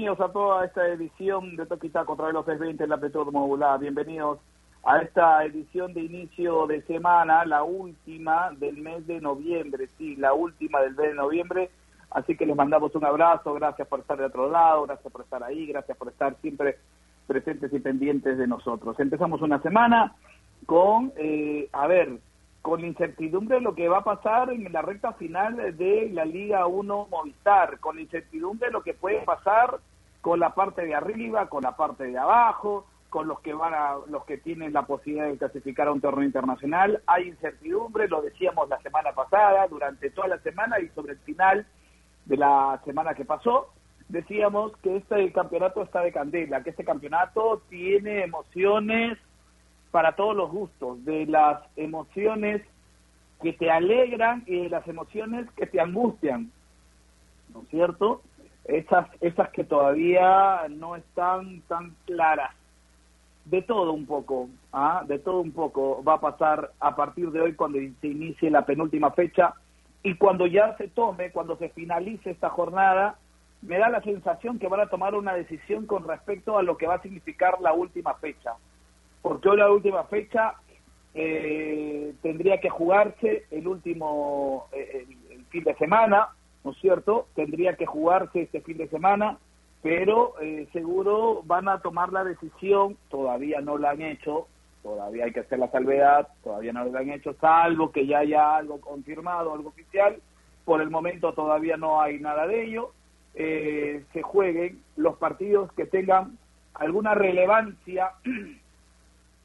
Bienvenidos a toda esta edición de Toquitaco contra los 620 en la Amplitud Modular. Bienvenidos a esta edición de inicio de semana, la última del mes de noviembre, sí, la última del mes de noviembre. Así que les mandamos un abrazo, gracias por estar de otro lado, gracias por estar ahí, gracias por estar siempre presentes y pendientes de nosotros. Empezamos una semana con, eh, a ver, con incertidumbre de lo que va a pasar en la recta final de la Liga 1 Movistar, con incertidumbre de lo que puede pasar con la parte de arriba, con la parte de abajo, con los que van a, los que tienen la posibilidad de clasificar a un torneo internacional. Hay incertidumbre, lo decíamos la semana pasada, durante toda la semana y sobre el final de la semana que pasó, decíamos que este campeonato está de candela, que este campeonato tiene emociones para todos los gustos, de las emociones que te alegran y de las emociones que te angustian, ¿no es cierto? Esas, esas que todavía no están tan claras. De todo un poco, ¿ah? de todo un poco va a pasar a partir de hoy cuando se inicie la penúltima fecha y cuando ya se tome, cuando se finalice esta jornada, me da la sensación que van a tomar una decisión con respecto a lo que va a significar la última fecha porque hoy la última fecha eh, tendría que jugarse el último eh, el, fin de semana, ¿no es cierto? Tendría que jugarse este fin de semana, pero eh, seguro van a tomar la decisión, todavía no la han hecho, todavía hay que hacer la salvedad, todavía no lo han hecho, salvo que ya haya algo confirmado, algo oficial, por el momento todavía no hay nada de ello, se jueguen los partidos que tengan alguna relevancia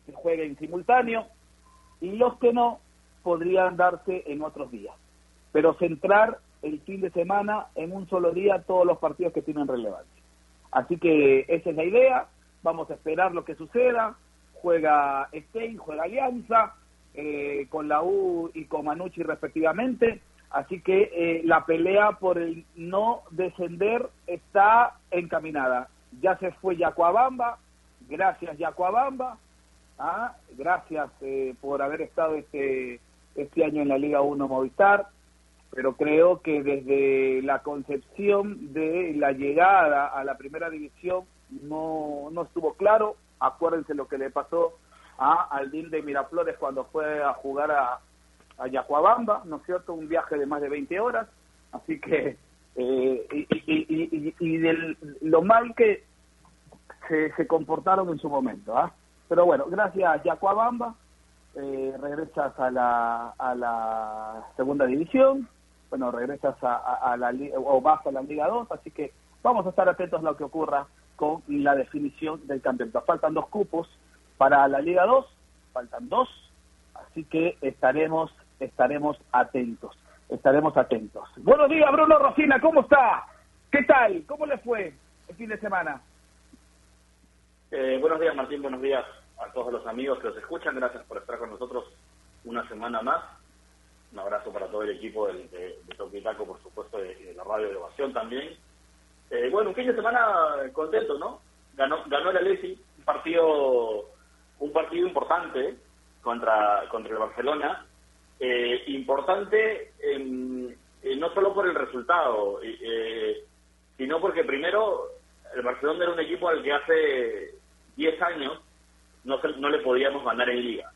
se juegue en simultáneo y los que no podrían darse en otros días. Pero centrar el fin de semana en un solo día todos los partidos que tienen relevancia. Así que esa es la idea, vamos a esperar lo que suceda, juega Stein, juega Alianza, eh, con la U y con Manucci respectivamente, así que eh, la pelea por el no descender está encaminada. Ya se fue Yacuabamba, gracias Yacuabamba, ¿ah? Gracias eh, por haber estado este, este año en la Liga 1 Movistar, pero creo que desde la concepción de la llegada a la primera división no, no estuvo claro. Acuérdense lo que le pasó a Aldín de Miraflores cuando fue a jugar a, a Yacuabamba, ¿no es cierto? Un viaje de más de 20 horas. Así que, eh, y, y, y, y del, lo mal que se, se comportaron en su momento, ¿ah? Pero bueno, gracias Yacuabamba, eh, regresas a la, a la segunda división, bueno, regresas a, la o vas a la Liga 2, así que vamos a estar atentos a lo que ocurra con la definición del campeonato. Faltan dos cupos para la Liga 2, faltan dos, así que estaremos, estaremos atentos, estaremos atentos. Buenos días, Bruno Rosina, ¿cómo está? ¿Qué tal? ¿Cómo le fue el fin de semana? Eh, buenos días, Martín. Buenos días a todos los amigos que nos escuchan. Gracias por estar con nosotros una semana más. Un abrazo para todo el equipo de, de, Toquitaco, por supuesto, y de, la radio de Ovación también. Eh, bueno, un fin de semana contento, ¿no? Ganó, ganó la Lesi, un partido, un partido importante contra, contra el Barcelona. Eh, importante no solo por el resultado, sino porque primero el Barcelona era un equipo al que hace 10 años no, no le podíamos ganar en liga.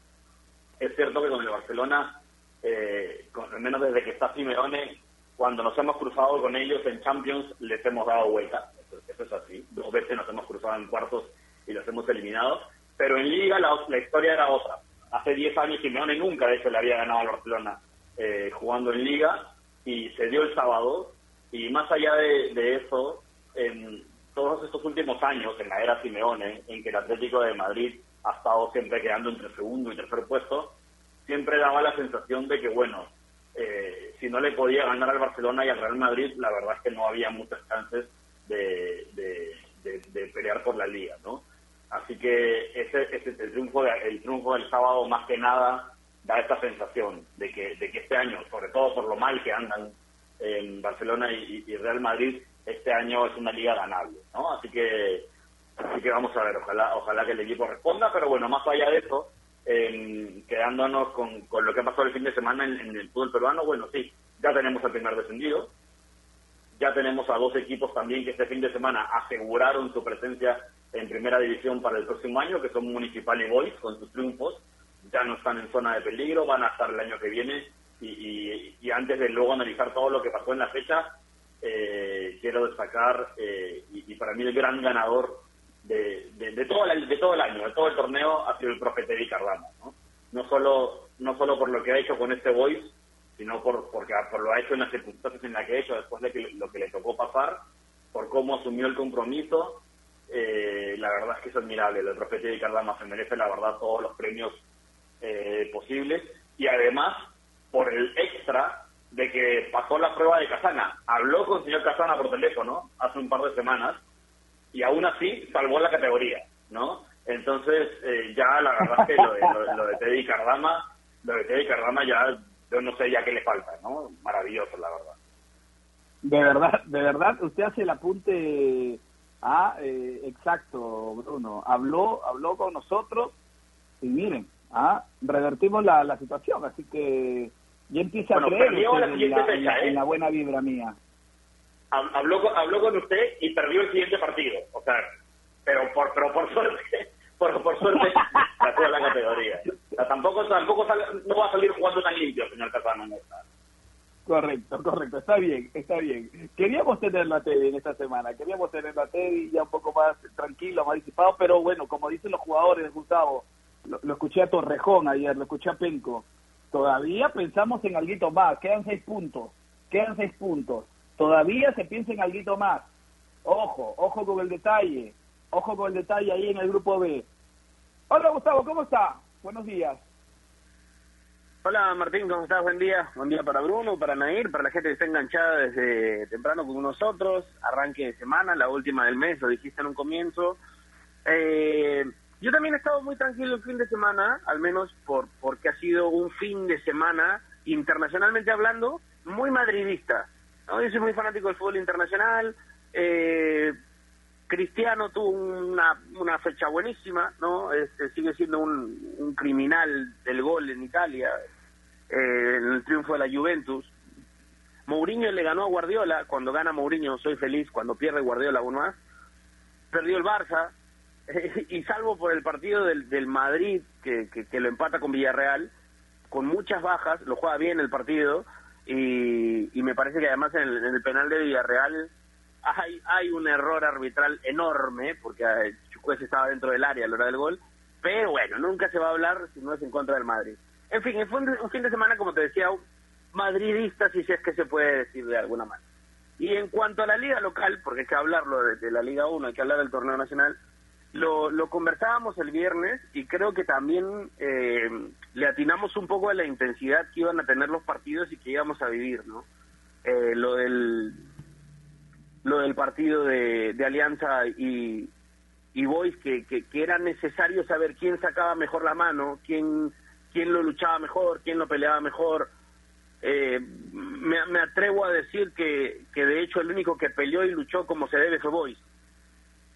Es cierto que con el Barcelona, eh, al menos desde que está Simeone, cuando nos hemos cruzado con ellos en Champions, les hemos dado vuelta. Eso, es así. Dos veces nos hemos cruzado en cuartos y los hemos eliminado. Pero en liga la, la historia era otra. Hace 10 años Simeone nunca, de hecho, le había ganado al Barcelona eh, jugando en liga y se dio el sábado. Y más allá de, de eso, en, todos estos últimos años, en la era Simeone, en que el Atlético de Madrid ha estado siempre quedando entre segundo y tercer puesto, siempre daba la sensación de que, bueno, eh, si no le podía ganar al Barcelona y al Real Madrid, la verdad es que no había muchas chances de, de, pelear por la liga, ¿no? Así que ese, ese el triunfo el triunfo del sábado más que nada da esta sensación de que, de que este año, sobre todo por lo mal que andan en Barcelona y Real Madrid, este año es una liga ganable, ¿no? Así que así que vamos a ver, ojalá ojalá que el equipo responda, pero bueno, más allá de eso, quedándonos con, con lo que pasó el fin de semana en, el fútbol peruano, bueno, sí, ya tenemos el primer descendido, Ya tenemos a dos equipos también que este fin de semana aseguraron su presencia en primera división para el próximo año, que son Municipal y Boys, con sus triunfos. Ya no están en zona de peligro, van a estar el año que viene. Y, antes de luego analizar todo lo que pasó en la fecha, eh, quiero destacar, eh, y, para mí el gran ganador de, de, todo el, de todo el año, de todo el torneo, ha sido el profe Teddy Cardano. ¿no? no solo no solo por lo que ha hecho con este voice, sino por porque por lo ha hecho en las circunstancias en las que ha hecho después de que, lo que le tocó pasar, por cómo asumió el compromiso. Eh, la verdad es que es admirable. El profeta de Cardama se merece, la verdad, todos los premios eh, posibles. Y además, por el extra de que pasó la prueba de Casana. Habló con el señor Casana por teléfono hace un par de semanas y aún así salvó la categoría, ¿no? Entonces, eh, ya la verdad es que lo de, lo, de Teddy Cardama, lo de Teddy Cardama ya, yo no sé ya qué le falta, ¿no? Maravilloso, la verdad. De verdad, de verdad, usted hace el apunte a, eh, exacto, Bruno. Habló, habló con nosotros y miren, ah, revertimos la, la situación, así que ya empieza a creer en, la, en, la, buena vibra mía. Habló, habló con usted y perdió el siguiente partido, o sea, pero por, pero por suerte por, por suerte, sacó la categoría. tampoco tampoco no va a salir jugando tan limpio, señor Casano. Correcto, correcto, está bien, está bien. Queríamos tenerlo a Teddy en esta semana, queríamos tenerlo a Teddy ya un poco más tranquilo, más disipado, pero bueno, como dicen los jugadores, Gustavo, lo, lo escuché a Torrejón ayer, lo escuché a Penco, todavía pensamos en algo más, quedan seis puntos, quedan seis puntos, todavía se piensa en algo más. Ojo, ojo con el detalle, Ojo con el detalle ahí en el grupo B. Hola Gustavo, ¿cómo está? Buenos días. Hola Martín, ¿cómo estás? Buen día. Buen día para Bruno, para Nair, para la gente que está enganchada desde temprano con nosotros. Arranque de semana, la última del mes, lo dijiste en un comienzo. Eh, yo también he estado muy tranquilo el fin de semana, al menos por porque ha sido un fin de semana, internacionalmente hablando, muy madridista. ¿no? Yo soy muy fanático del fútbol internacional. Eh, Cristiano tuvo una, fecha buenísima, ¿no? Este, sigue siendo un, criminal del gol en Italia, eh, en el triunfo de la Juventus. Mourinho le ganó a Guardiola, cuando gana Mourinho soy feliz, cuando pierde Guardiola uno más. Perdió el Barça, y salvo por el partido del, del Madrid, que, que, lo empata con Villarreal, con muchas bajas, lo juega bien el partido, y, y me parece que además en el, en el penal de Villarreal hay, hay un error arbitral enorme, porque Chukwueze estaba dentro del área a la hora del gol, pero bueno, nunca se va a hablar si no es en contra del Madrid. En fin, fue un, fin de semana, como te decía, madridista, si es que se puede decir de alguna manera. Y en cuanto a la liga local, porque hay que hablarlo de, la Liga 1, hay que hablar del torneo nacional, lo, lo conversábamos el viernes y creo que también eh, le atinamos un poco a la intensidad que iban a tener los partidos y que íbamos a vivir, ¿no? Eh, lo del lo del partido de, Alianza y, y Boys, que, que, era necesario saber quién sacaba mejor la mano, quién, quién lo luchaba mejor, quién lo peleaba mejor. Eh, me, me, atrevo a decir que, que de hecho el único que peleó y luchó como se debe fue Boys.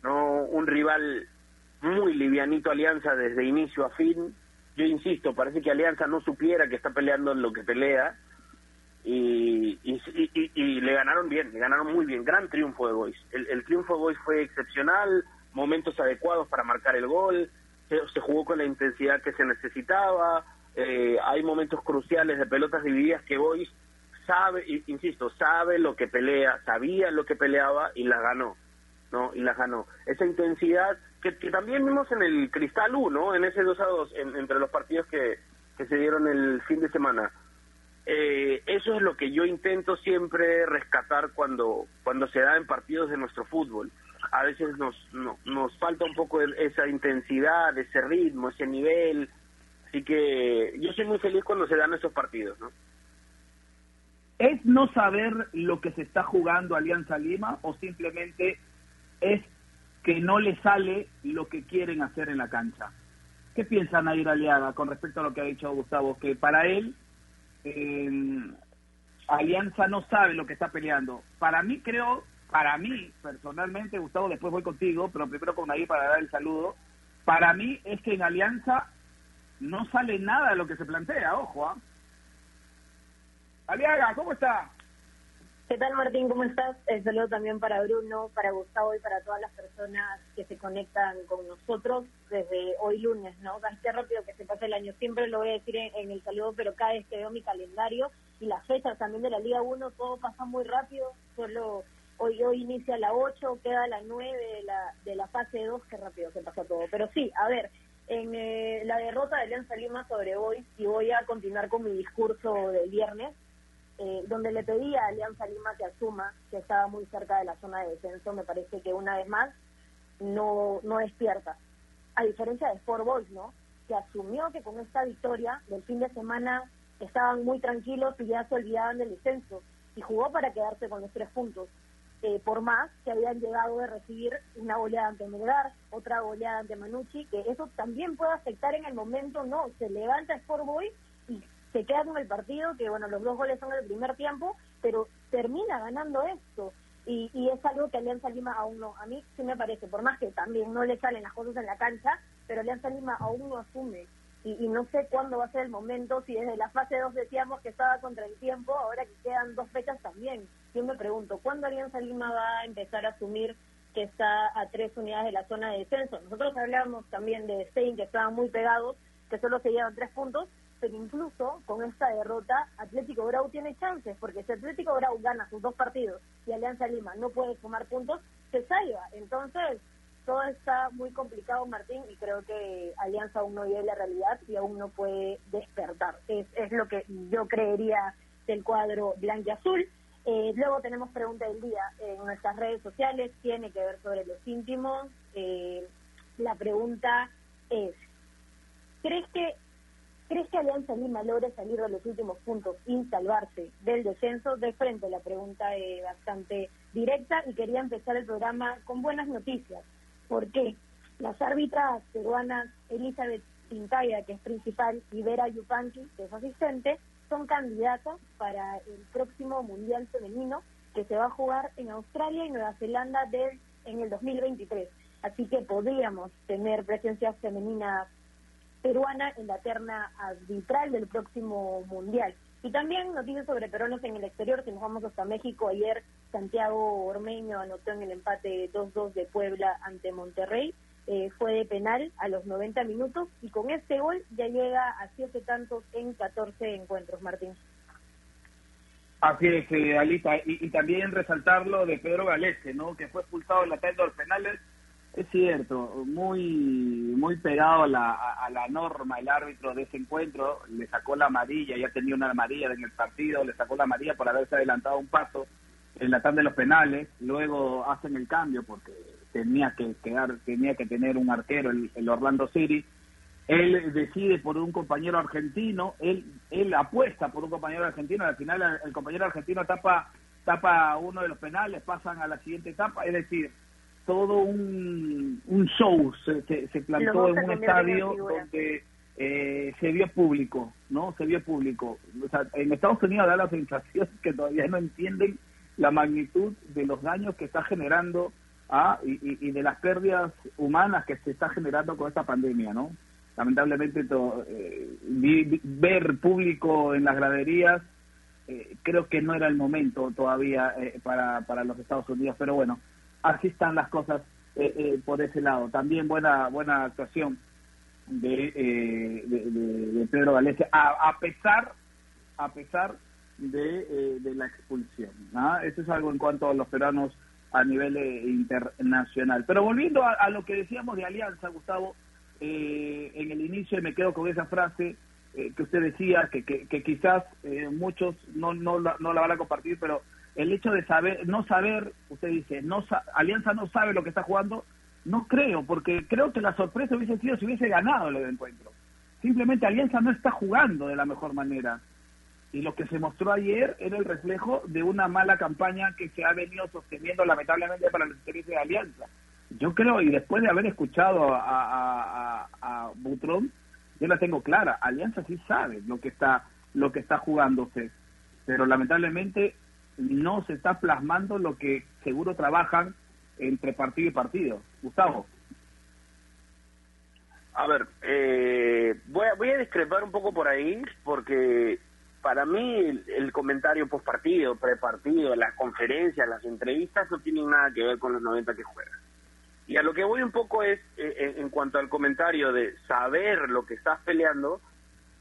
No un rival muy livianito Alianza desde inicio a fin. Yo insisto, parece que Alianza no supiera que está peleando en lo que pelea. Y, y, le ganaron bien, le ganaron muy bien, gran triunfo de Boys. El, triunfo de Boys fue excepcional, momentos adecuados para marcar el gol, se, jugó con la intensidad que se necesitaba, eh, hay momentos cruciales de pelotas divididas que Boys sabe, insisto, sabe lo que pelea, sabía lo que peleaba y la ganó, ¿no? Y la ganó. Esa intensidad que, también vimos en el Cristal 1, en ese 2 a 2, entre los partidos que, que se dieron el fin de semana eh, eso es lo que yo intento siempre rescatar cuando, cuando se da en partidos de nuestro fútbol. A veces nos, nos falta un poco esa intensidad, ese ritmo, ese nivel. Así que yo soy muy feliz cuando se dan esos partidos, ¿no? ¿Es no saber lo que se está jugando Alianza Lima o simplemente es que no le sale lo que quieren hacer en la cancha? ¿Qué piensa Nair Aliaga con respecto a lo que ha dicho Gustavo? Que para él Alianza no sabe lo que está peleando. Para mí creo, para mí personalmente, Gustavo, después voy contigo, pero primero con ahí para dar el saludo. Para mí es que en Alianza no sale nada de lo que se plantea, ojo. ¿ah? Aliaga, ¿cómo está? ¿Qué tal Martín? ¿Cómo estás? Eh, saludo también para Bruno, para Gustavo y para todas las personas que se conectan con nosotros desde hoy lunes, ¿no? Qué rápido que se pasa el año. Siempre lo voy a decir en, el saludo, pero cada vez que veo mi calendario y las fechas también de la Liga 1, todo pasa muy rápido. Solo hoy hoy inicia la 8, queda la 9 de la, de la fase 2, qué rápido se pasa todo. Pero sí, a ver, en eh, la derrota de Alianza Lima sobre hoy, y voy a continuar con mi discurso del viernes, eh, donde le pedí a Alianza Lima que asuma que estaba muy cerca de la zona de descenso, me parece que una vez más no, no despierta. A diferencia de Sport Boys, ¿no? Que asumió que con esta victoria del fin de semana estaban muy tranquilos y ya se olvidaban del descenso y jugó para quedarse con los tres puntos. Eh, por más que habían llegado de recibir una goleada ante Melgar, otra goleada ante Manucci, que eso también puede afectar en el momento, no, se levanta Sport Boys y se queda con el partido, que bueno, los dos goles son el primer tiempo, pero termina ganando esto. Y, y es algo que Alianza Lima aún no, a mí sí me parece, por más que también no le salen las cosas en la cancha, pero Alianza Lima aún no asume. Y, y no sé cuándo va a ser el momento, si desde la fase 2 decíamos que estaba contra el tiempo, ahora que quedan dos fechas también. Yo me pregunto, ¿cuándo Alianza Lima va a empezar a asumir que está a tres unidades de la zona de descenso? Nosotros hablábamos también de Stein, que estaban muy pegados, que solo se llevan tres puntos, pero incluso con esta derrota Atlético Grau tiene chances, porque si Atlético Grau gana sus dos partidos y Alianza Lima no puede sumar puntos, se salva. Entonces, todo está muy complicado, Martín, y creo que Alianza aún no vive la realidad y aún no puede despertar. Es, es lo que yo creería del cuadro blanco y azul. Eh, luego tenemos pregunta del día en nuestras redes sociales, tiene que ver sobre los íntimos. Eh, la pregunta es, ¿crees que ¿Crees que Alianza Lima logre salir de los últimos puntos y salvarse del descenso? De frente, la pregunta es bastante directa y quería empezar el programa con buenas noticias. ¿Por qué? Las árbitras peruanas Elizabeth Pintaya, que es principal, y Vera Yupanqui, que es asistente, son candidatas para el próximo Mundial Femenino que se va a jugar en Australia y Nueva Zelanda del, en el 2023. Así que podríamos tener presencia femenina peruana en la terna arbitral del próximo Mundial. Y también noticias sobre peruanos en el exterior, si nos vamos hasta México, ayer Santiago Ormeño anotó en el empate 2-2 de Puebla ante Monterrey, eh, fue de penal a los 90 minutos y con este gol ya llega a siete tantos en 14 encuentros, Martín. Así es, eh, Alita, y, también resaltarlo de Pedro Galese, ¿no? que fue expulsado en la tanda de los penales es cierto, muy muy pegado a la, a, la norma el árbitro de ese encuentro, le sacó la amarilla, ya tenía una amarilla en el partido, le sacó la amarilla por haberse adelantado un paso en la tanda de los penales, luego hacen el cambio porque tenía que quedar, tenía que tener un arquero el, Orlando City, él decide por un compañero argentino, él él apuesta por un compañero argentino, al final el compañero argentino tapa tapa uno de los penales, pasan a la siguiente etapa, es decir, todo un, un show se, se, plantó en un estadio donde eh, se vio público, ¿no? Se vio público. O sea, en Estados Unidos da la sensación que todavía no entienden la magnitud de los daños que está generando ah, y, de las pérdidas humanas que se está generando con esta pandemia, ¿no? Lamentablemente eh, ver público en las graderías eh, creo que no era el momento todavía para, para los Estados Unidos, pero bueno, así están las cosas eh, eh, por ese lado. También buena buena actuación de, eh, de, Pedro Valencia, a, pesar a pesar de, de la expulsión. Eso es algo en cuanto a los peruanos a nivel internacional. Pero volviendo a, lo que decíamos de Alianza, Gustavo, en el inicio me quedo con esa frase que usted decía, que, que, que quizás muchos no, no, no la van a compartir, pero el hecho de saber, no saber, usted dice, no Alianza no sabe lo que está jugando, no creo, porque creo que la sorpresa hubiese sido si hubiese ganado el encuentro. Simplemente Alianza no está jugando de la mejor manera. Y lo que se mostró ayer era el reflejo de una mala campaña que se ha venido sosteniendo lamentablemente para la experiencia de Alianza. Yo creo, y después de haber escuchado a, a, a, Butrón, yo la tengo clara, Alianza sí sabe lo que está, lo que está jugándose. Pero lamentablemente no se está plasmando lo que seguro trabajan entre partido y partido. Gustavo. A ver, eh, voy, a, voy a discrepar un poco por ahí, porque para mí el, comentario post partido, pre partido, las conferencias, las entrevistas no tienen nada que ver con los 90 que juegan. Y a lo que voy un poco es, eh, en, cuanto al comentario de saber lo que estás peleando,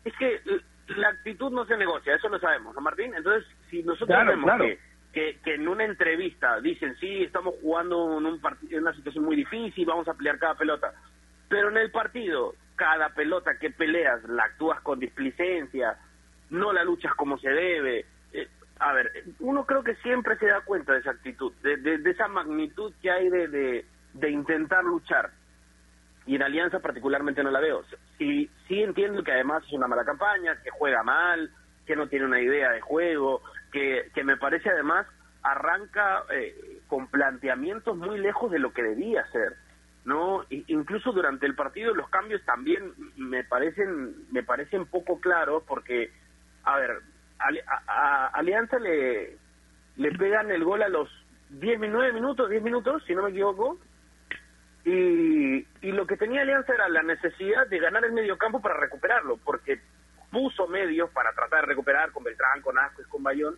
es que la actitud no se negocia, eso lo sabemos, ¿no, Martín? Entonces, si nosotros vemos que, que, en una entrevista dicen, sí, estamos jugando en, un en una situación muy difícil, vamos a pelear cada pelota, pero en el partido, cada pelota que peleas la actúas con displicencia, no la luchas como se debe. Eh, a ver, uno creo que siempre se da cuenta de esa actitud, de, de, esa magnitud que hay de, de, de intentar luchar y en Alianza particularmente no la veo. Sí, sí entiendo que además es una mala campaña, que juega mal, que no tiene una idea de juego, que, que me parece además arranca eh, con planteamientos muy lejos de lo que debía ser. no incluso durante el partido los cambios también me parecen me parecen poco claros porque a ver a, Alianza le le pegan el gol a los 10 9 minutos 10 minutos si no me equivoco y, y lo que tenía Alianza era la necesidad de ganar el medio campo para recuperarlo, porque puso medios para tratar de recuperar con Beltrán, con y con Bayón,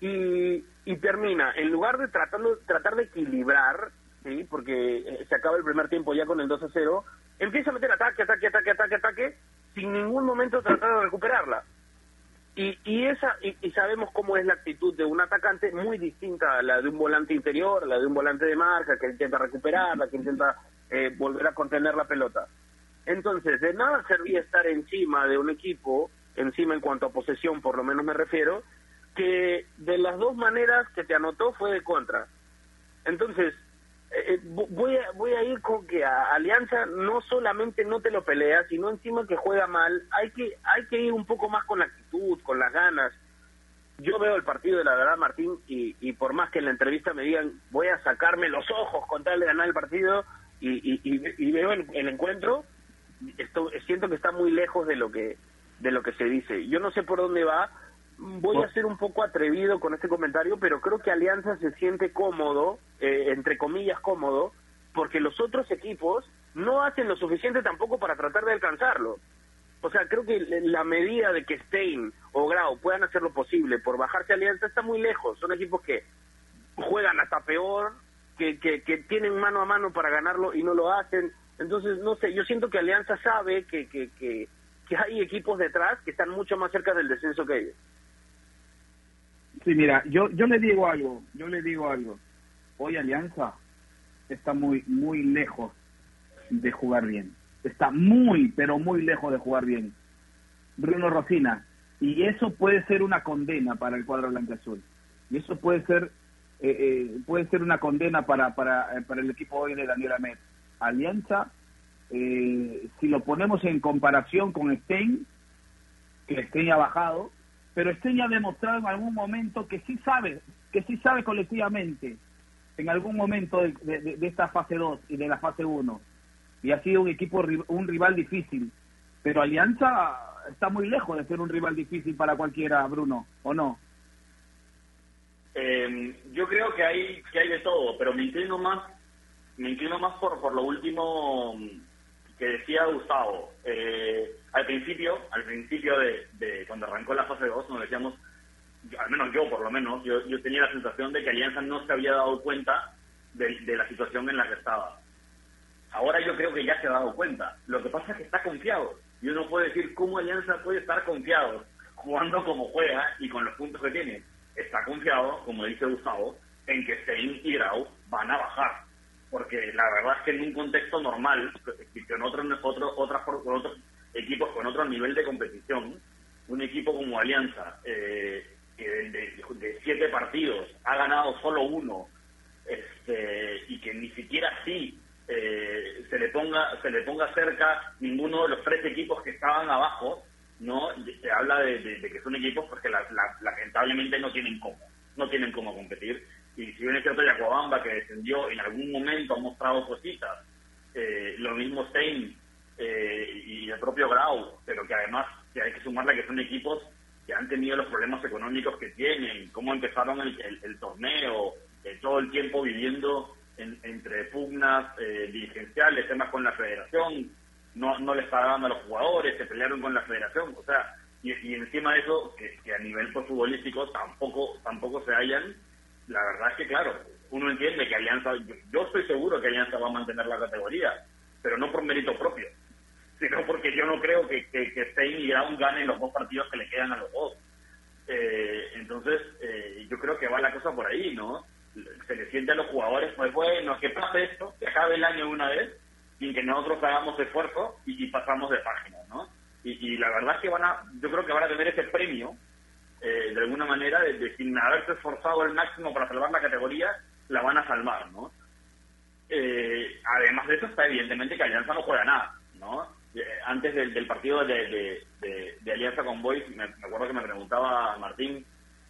y, y termina, en lugar de tratarlo, tratar de equilibrar, ¿sí? porque eh, se acaba el primer tiempo ya con el 2 a 0, empieza a meter ataque, ataque, ataque, ataque, ataque, sin ningún momento tratar de recuperarla. Y, y esa y, sabemos cómo es la actitud de un atacante muy distinta a la de un volante interior, la de un volante de marca que intenta recuperarla, que intenta eh, volver a contener la pelota. Entonces, de nada servía estar encima de un equipo, encima en cuanto a posesión por lo menos me refiero, que de las dos maneras que te anotó fue de contra. Entonces, eh, voy, a, voy a ir con que a Alianza no solamente no te lo pelea, sino encima que juega mal. Hay que, hay que ir un poco más con la actitud, con las ganas. Yo veo el partido de la verdad, Martín, y, y por más que en la entrevista me digan voy a sacarme los ojos con tal de ganar el partido y, y, veo el, el encuentro, esto, siento que está muy lejos de lo que de lo que se dice. Yo no sé por dónde va, voy a ser un poco atrevido con este comentario, pero creo que Alianza se siente cómodo, eh, entre comillas cómodo, porque los otros equipos no hacen lo suficiente tampoco para tratar de alcanzarlo. O sea, creo que la medida de que Stein o Grau puedan hacer lo posible por bajarse a Alianza está muy lejos. Son equipos que juegan hasta peor, que, que, que tienen mano a mano para ganarlo y no lo hacen. Entonces, no sé, yo siento que Alianza sabe que, que, que, que hay equipos detrás que están mucho más cerca del descenso que ellos. Sí, mira, yo, yo le digo algo, yo le digo algo. Hoy Alianza está muy, muy lejos de jugar bien. Está muy, pero muy lejos de jugar bien. Bruno Rosina. Y eso puede ser una condena para el cuadro blanco azul. Y eso puede ser eh, eh, puede ser una condena para, para, eh, para el equipo hoy de Daniel Amet. Alianza, si lo ponemos en comparación con Stein, que Stein ha bajado, pero Stein ha demostrado en algún momento que sí sabe, que sí sabe colectivamente, en algún momento de, esta fase 2 y de la fase 1, y ha sido un equipo, un rival difícil, pero Alianza está muy lejos de ser un rival difícil para cualquiera, Bruno, ¿o no? Eh, yo creo que hay que hay de todo, pero me inclino más me inclino más por por lo último que decía Gustavo. Eh, al principio, al principio de, cuando arrancó la fase 2, nos decíamos, al menos yo por lo menos, yo, yo tenía la sensación de que Alianza no se había dado cuenta de, la situación en la que estaba. Ahora yo creo que ya se ha dado cuenta. Lo que pasa es que está confiado. Y uno puede decir cómo Alianza puede estar confiado jugando como juega y con los puntos que tiene. Está confiado, como dice Gustavo, en que Stein y Grau van a bajar porque la verdad es que en un contexto normal, con otros otro, otros equipos con otro nivel de competición, un equipo como Alianza, eh, que de, siete partidos ha ganado solo uno, este, y que ni siquiera así eh, se le ponga se le ponga cerca ninguno de los tres equipos que estaban abajo, no se habla de, que son equipos pues que lamentablemente no tienen cómo, no tienen cómo competir y si bien es cierto Yacuabamba que descendió en algún momento ha mostrado cositas, eh, lo mismo Stein eh, y el propio Grau, pero que además que hay que sumarle que son equipos que han tenido los problemas económicos que tienen, cómo empezaron el, torneo, eh, todo el tiempo viviendo entre pugnas dirigenciales, temas con la federación, no, no les pagaban a los jugadores, se pelearon con la federación, o sea, y, encima de eso, que, a nivel pues, futbolístico tampoco, tampoco se hayan, la verdad es que claro, uno entiende que Alianza, yo, estoy seguro que Alianza va a mantener la categoría, pero no por mérito propio, sino porque yo no creo que, que, que Stein y Ground ganen los dos partidos que le quedan a los dos. Eh, entonces, eh, yo creo que va la cosa por ahí, ¿no? Se le siente a los jugadores, pues bueno, que pase esto, que acabe el año una vez, sin que nosotros hagamos esfuerzo y, pasamos de página, ¿no? Y, la verdad es que van a, yo creo que van a tener ese premio, eh, de alguna manera, de, sin haberse esforzado al máximo para salvar la categoría, la van a salvar, ¿no? además de eso está evidentemente que Alianza no juega nada, ¿no? antes del, partido de, Alianza con Boys, me, acuerdo que me preguntaba Martín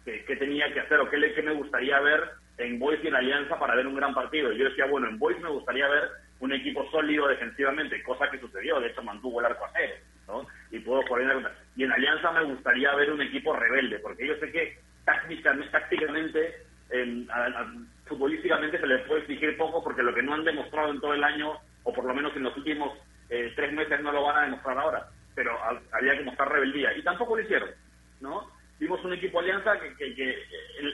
qué, tenía que hacer o qué, qué me gustaría ver en Boys y en Alianza para ver un gran partido. Y yo decía, bueno, en Boys me gustaría ver un equipo sólido defensivamente, cosa que sucedió, de hecho mantuvo el arco a cero, ¿no? Y puedo poner Y en Alianza me gustaría ver un equipo rebelde, porque yo sé que tácticamente, tácticamente futbolísticamente se les puede exigir poco porque lo que no han demostrado en todo el año, o por lo menos en los últimos eh, tres meses no lo van a demostrar ahora, pero había que mostrar rebeldía. Y tampoco lo hicieron, ¿no? Vimos un equipo alianza que, que,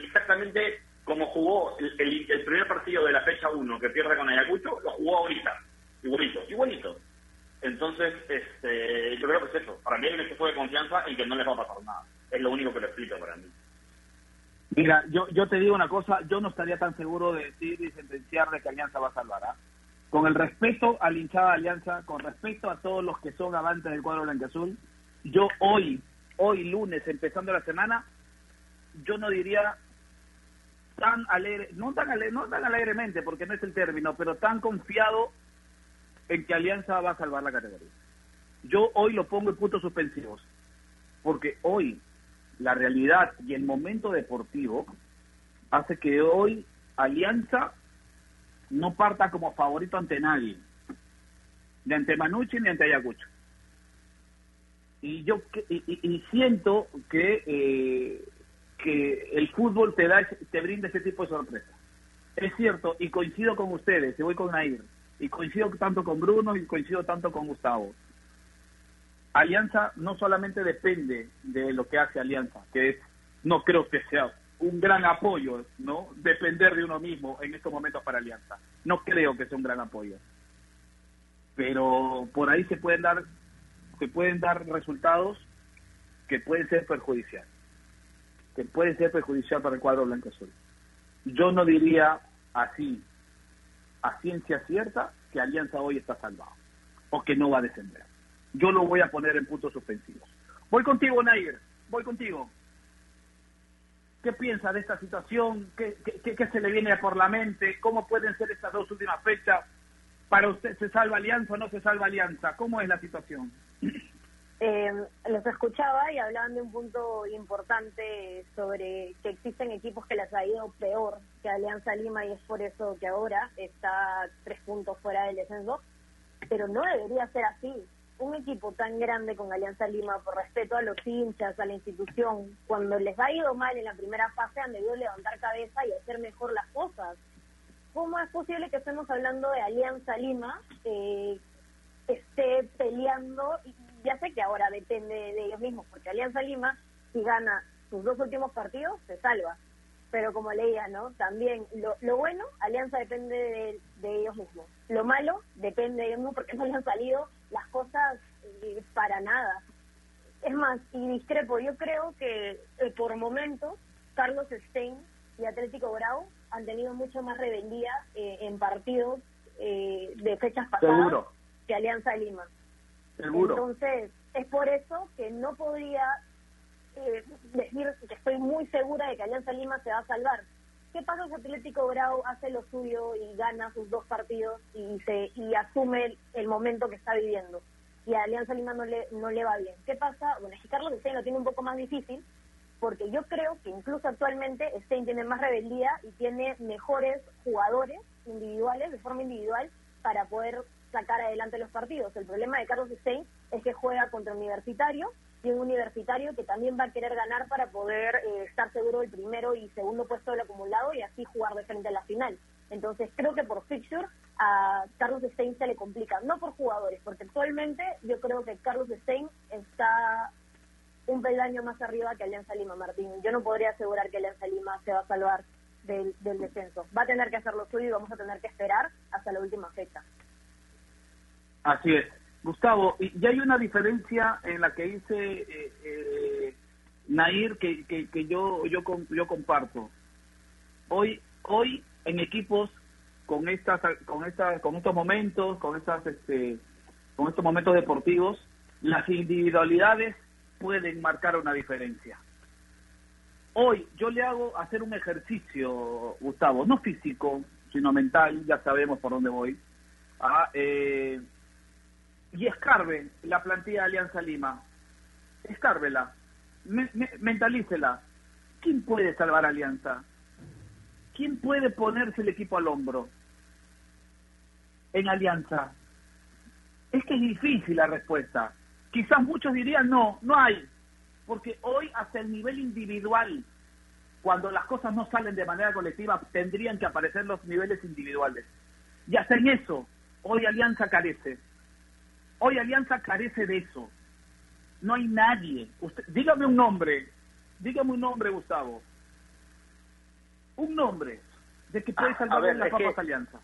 exactamente como jugó el, primer partido de la fecha 1 que pierde con Ayacucho, lo jugó ahorita, igualito, igualito. Entonces, este, yo creo que es eso. Para mí hay un de confianza en que no les va a pasar nada. Es lo único que lo explica para mí. Mira, yo, yo te digo una cosa, yo no estaría tan seguro de decir y sentenciar de que Alianza va a salvar. ¿ah? con el respeto al hinchada Alianza, con respeto a todos los que son avantes del cuadro blanqueazul, yo hoy, hoy lunes, empezando la semana, yo no diría tan alegre, no tan, alegre, no tan alegremente, porque no es el término, pero tan confiado en que Alianza va a salvar la categoría. Yo hoy lo pongo en puntos suspensivos, porque hoy la realidad y el momento deportivo hace que hoy Alianza no parta como favorito ante nadie, ni ante Manucci ni ante Ayacucho. Y yo y, siento que eh, que el fútbol te da te brinda ese tipo de sorpresa. Es cierto y coincido con ustedes, y voy con Nair y coincido tanto con Bruno y coincido tanto con Gustavo. Alianza no solamente depende de lo que hace Alianza, que es, no creo que sea un gran apoyo, ¿no? Depender de uno mismo en estos momentos para Alianza. No creo que sea un gran apoyo. Pero por ahí se pueden dar se pueden dar resultados que pueden ser perjudiciales. Que pueden ser perjudiciales para el cuadro blanco azul. Yo no diría así a ciencia cierta que Alianza hoy está salvado o que no va a descender. Yo lo voy a poner en puntos suspensivos. Voy contigo, Nair. Voy contigo. ¿Qué piensa de esta situación? ¿Qué, qué, se le viene por la mente? ¿Cómo pueden ser estas dos últimas fechas? ¿Para usted se salva Alianza o no se salva Alianza? ¿Cómo es la situación? Eh, los escuchaba y hablaban de un punto importante sobre que existen equipos que les ha ido peor que Alianza Lima y es por eso que ahora está tres puntos fuera del descenso, pero no debería ser así un equipo tan grande con Alianza Lima, por respeto a los hinchas, a la institución, cuando les ha ido mal en la primera fase, han debido levantar cabeza y hacer mejor las cosas. ¿Cómo es posible que estemos hablando de Alianza Lima, eh, esté peleando? Y ya sé que ahora depende de ellos mismos, porque Alianza Lima, si gana sus dos últimos partidos, se salva. Pero como leía, ¿no? También lo, lo bueno, Alianza depende de, de ellos mismos. Lo malo depende de ellos mismos porque no le han salido las cosas eh, para nada. Es más, y discrepo, yo creo que eh, por momentos Carlos Stein y Atlético Grau han tenido mucho más rebeldía eh, en partidos de fechas pasadas que Alianza Lima. Entonces, es por eso que no podría decir que estoy muy segura de que Alianza Lima se va a salvar. ¿Qué pasa si Atlético Grau hace lo suyo y gana sus dos partidos y se y asume el, momento que está viviendo? Y a Alianza Lima no le, no le va bien. ¿Qué pasa? Bueno, es Carlos Stein lo tiene un poco más difícil porque yo creo que incluso actualmente Stein tiene más rebeldía y tiene mejores jugadores individuales, de forma individual, para poder sacar adelante los partidos. El problema de Carlos Stein es que juega contra Universitario y un universitario que también va a querer ganar para poder eh, estar seguro del primero y segundo puesto del acumulado y así jugar de frente a la final. Entonces creo que por fixture a Carlos Stein se le complica, no por jugadores, porque actualmente yo creo que Carlos Stein está un peldaño más arriba que Alianza Lima, Martín. Yo no podría asegurar que Alianza Lima se va a salvar del, descenso. Va a tener que hacer lo suyo y vamos a tener que esperar hasta la última fecha. Así es. Gustavo, y hay una diferencia en la que dice eh, eh, Nair que, que, yo, yo, yo comparto. Hoy, hoy en equipos con estas, con estas, con estos momentos, con estas, este, con estos momentos deportivos, las individualidades pueden marcar una diferencia. Hoy yo le hago hacer un ejercicio, Gustavo, no físico, sino mental, ya sabemos por dónde voy. Ah, eh, y escarbe la plantilla de Alianza Lima. Escárvela, mentalícela. ¿Quién puede salvar Alianza? ¿Quién puede ponerse el equipo al hombro en Alianza? Es que es difícil la respuesta. Quizás muchos dirían no, no hay, porque hoy hasta el nivel individual, cuando las cosas no salen de manera colectiva, tendrían que aparecer los niveles individuales. Y hasta en eso, hoy Alianza carece. Hoy Alianza carece de eso. No hay nadie. Usted, dígame un nombre. Dígame un nombre, Gustavo. Un nombre de que puede ah, salvar la papas Alianza.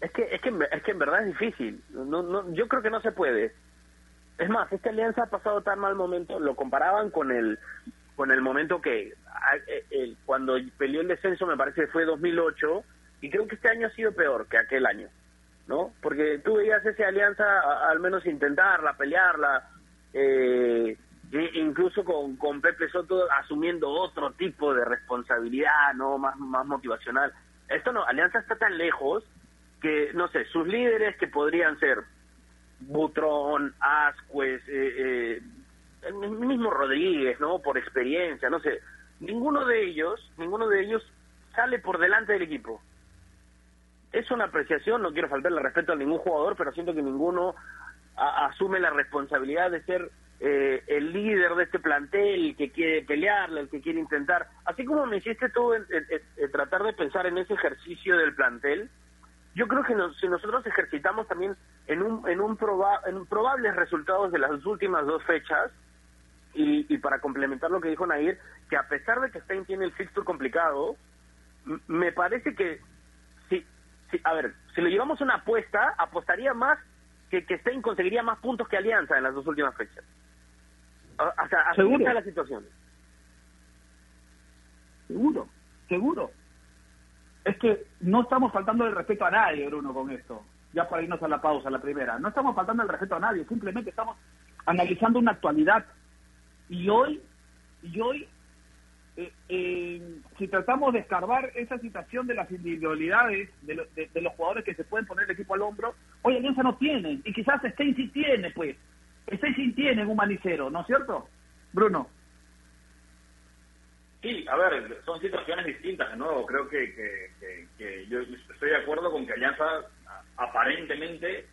Es que, es que, es que en verdad es difícil. No, no, yo creo que no se puede. Es más, esta alianza ha pasado tan mal momento, lo comparaban con el con el momento que eh, cuando peleó el descenso me parece que fue 2008 y creo que este año ha sido peor que aquel año, ¿no? Porque tú veías esa alianza al menos intentarla, pelearla, eh, incluso con, con Pepe Soto asumiendo otro tipo de responsabilidad, ¿no? Más, más motivacional. Esto no, Alianza está tan lejos que, no sé, sus líderes que podrían ser Butrón, Ascuez, eh, eh, el mismo Rodríguez, ¿no? Por experiencia, no sé. Ninguno de ellos, ninguno de ellos sale por delante del equipo. Es una apreciación, no quiero faltarle respeto a ningún jugador, pero siento que ninguno asume la responsabilidad de ser eh, el líder de este plantel, el que quiere pelearle, el que quiere intentar. Así como me hiciste tú en tratar de pensar en ese ejercicio del plantel, yo creo que si nosotros ejercitamos también en un, en un en probables resultados de las últimas dos fechas, y, para complementar lo que dijo Nair, que a pesar de que Stein tiene el fixture complicado, me parece que, si, a ver, si le llevamos una apuesta, apostaría más que, que Stein conseguiría más puntos que Alianza en las dos últimas fechas. O sea, así está la situación. Seguro, seguro es que no estamos faltando el respeto a nadie, Bruno, con esto. Ya para irnos a la pausa, la primera. No estamos faltando el respeto a nadie, simplemente estamos analizando una actualidad. Y hoy, y hoy eh, eh, si tratamos de escarbar esa situación de las individualidades de, los jugadores que se pueden poner el equipo al hombro, hoy Alianza no tiene, y quizás Stein sí tiene, pues. Stein sí tiene un manicero, ¿no es cierto? Bruno. Sí, a ver, son situaciones distintas, de nuevo, creo que, que, yo estoy de acuerdo con que Alianza aparentemente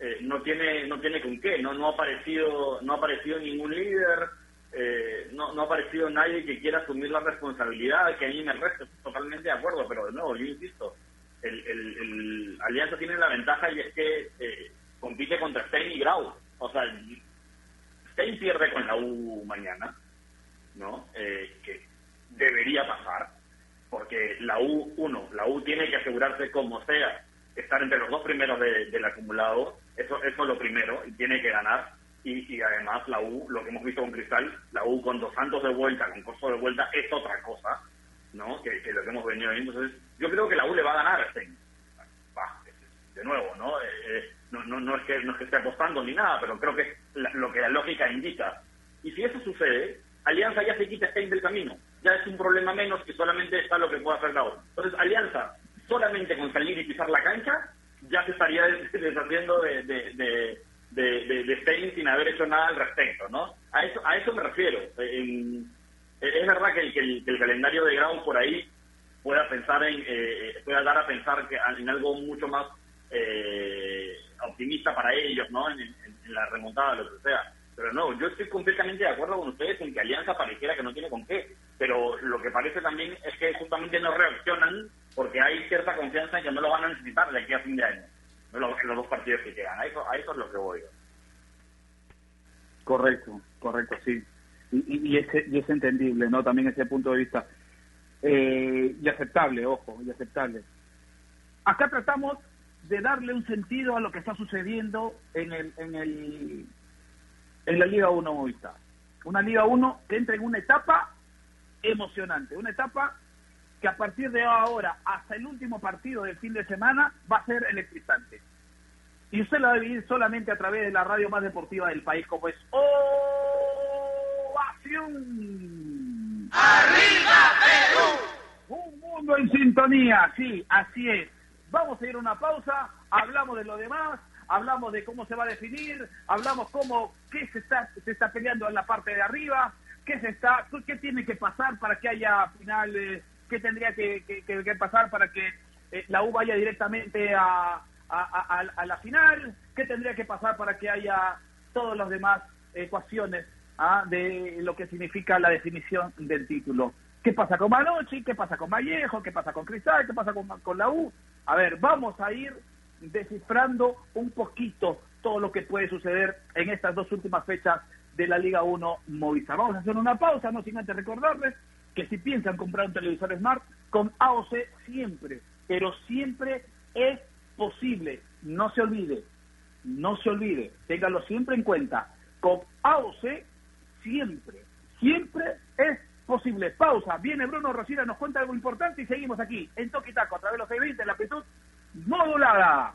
eh, no tiene no tiene con qué, no no ha aparecido no ha aparecido ningún líder, eh, no, no ha aparecido nadie que quiera asumir la responsabilidad, que a mí me resta, totalmente de acuerdo, pero de nuevo, yo insisto, el, el, Alianza tiene la ventaja y es que eh, compite contra Stein y Grau, o sea, Stein pierde con la U mañana, ¿no? que debería pasar, porque la U, uno, la U tiene que asegurarse como sea estar entre los dos primeros del acumulado, eso, eso es lo primero, y tiene que ganar. Y, además la U, lo que hemos visto con Cristal, la U con dos santos de vuelta, con costo de vuelta, es otra cosa, ¿no? Que, lo que hemos venido viendo. Entonces, yo creo que la U le va a ganar a Stein. de nuevo, ¿no? Eh, eh, no, no, no, es que, no es que esté apostando ni nada, pero creo que es lo que la lógica indica. Y si eso sucede, Alianza ya se quita Stein del camino ya es un problema menos que solamente está lo que puede hacer la otra. Entonces, Alianza, solamente con salir y pisar la cancha, ya se estaría deshaciendo de, de, de, de, de Stein sin haber hecho nada al respecto, ¿no? A eso, a eso me refiero. es verdad que el, el, calendario de Ground por ahí pueda pensar en, eh, pueda dar a pensar que en algo mucho más eh, optimista para ellos, ¿no? En, en, la remontada, lo que sea. Pero no, yo estoy completamente de acuerdo con ustedes en que Alianza pareciera que no tiene con qué pero lo que parece también es que justamente no reaccionan porque hay cierta confianza en que no lo van a necesitar de aquí a fin de año, en los, dos partidos que quedan. A eso, es lo que voy. Correcto, correcto, sí. y, y, es, y es entendible, ¿no? También ese punto de vista. Eh, y aceptable, ojo, y aceptable. Acá tratamos de darle un sentido a lo que está sucediendo en el en el en la Liga 1 Movistar. Una Liga 1 que entra en una etapa emocionante, una etapa que a partir de ahora hasta el último partido del fin de semana va a ser electrizante. Y usted la va a vivir solamente a través de la radio más deportiva del país, como es Ovación. ¡Arriba Perú! Un mundo en sintonía, sí, así es. Vamos a ir a una pausa, hablamos de lo demás, hablamos de cómo se va a definir, hablamos cómo, qué se está, se está peleando en la parte de arriba, qué se está, qué tiene que pasar para que haya finales, qué tendría que, que, pasar para que eh, la U vaya directamente a, la final, qué tendría que pasar para que haya todas las demás ecuaciones ¿ah? de lo que significa la definición del título. ¿Qué pasa con Manochi? ¿Qué pasa con Vallejo? ¿Qué pasa con Cristal? ¿Qué pasa con, con la U? A ver, vamos a ir descifrando un poquito todo lo que puede suceder en estas dos últimas fechas de la Liga 1 Movistar. Vamos a hacer una pausa, no sin antes recordarles que si piensan comprar un televisor Smart, con AOC siempre, pero siempre es posible. No se olvide, no se olvide, téngalo siempre en cuenta. Con AOC siempre, siempre es posible. Pausa, viene Bruno Rosina, nos cuenta algo importante y seguimos aquí en Toquitaco a través de los 620 en la amplitud modulada.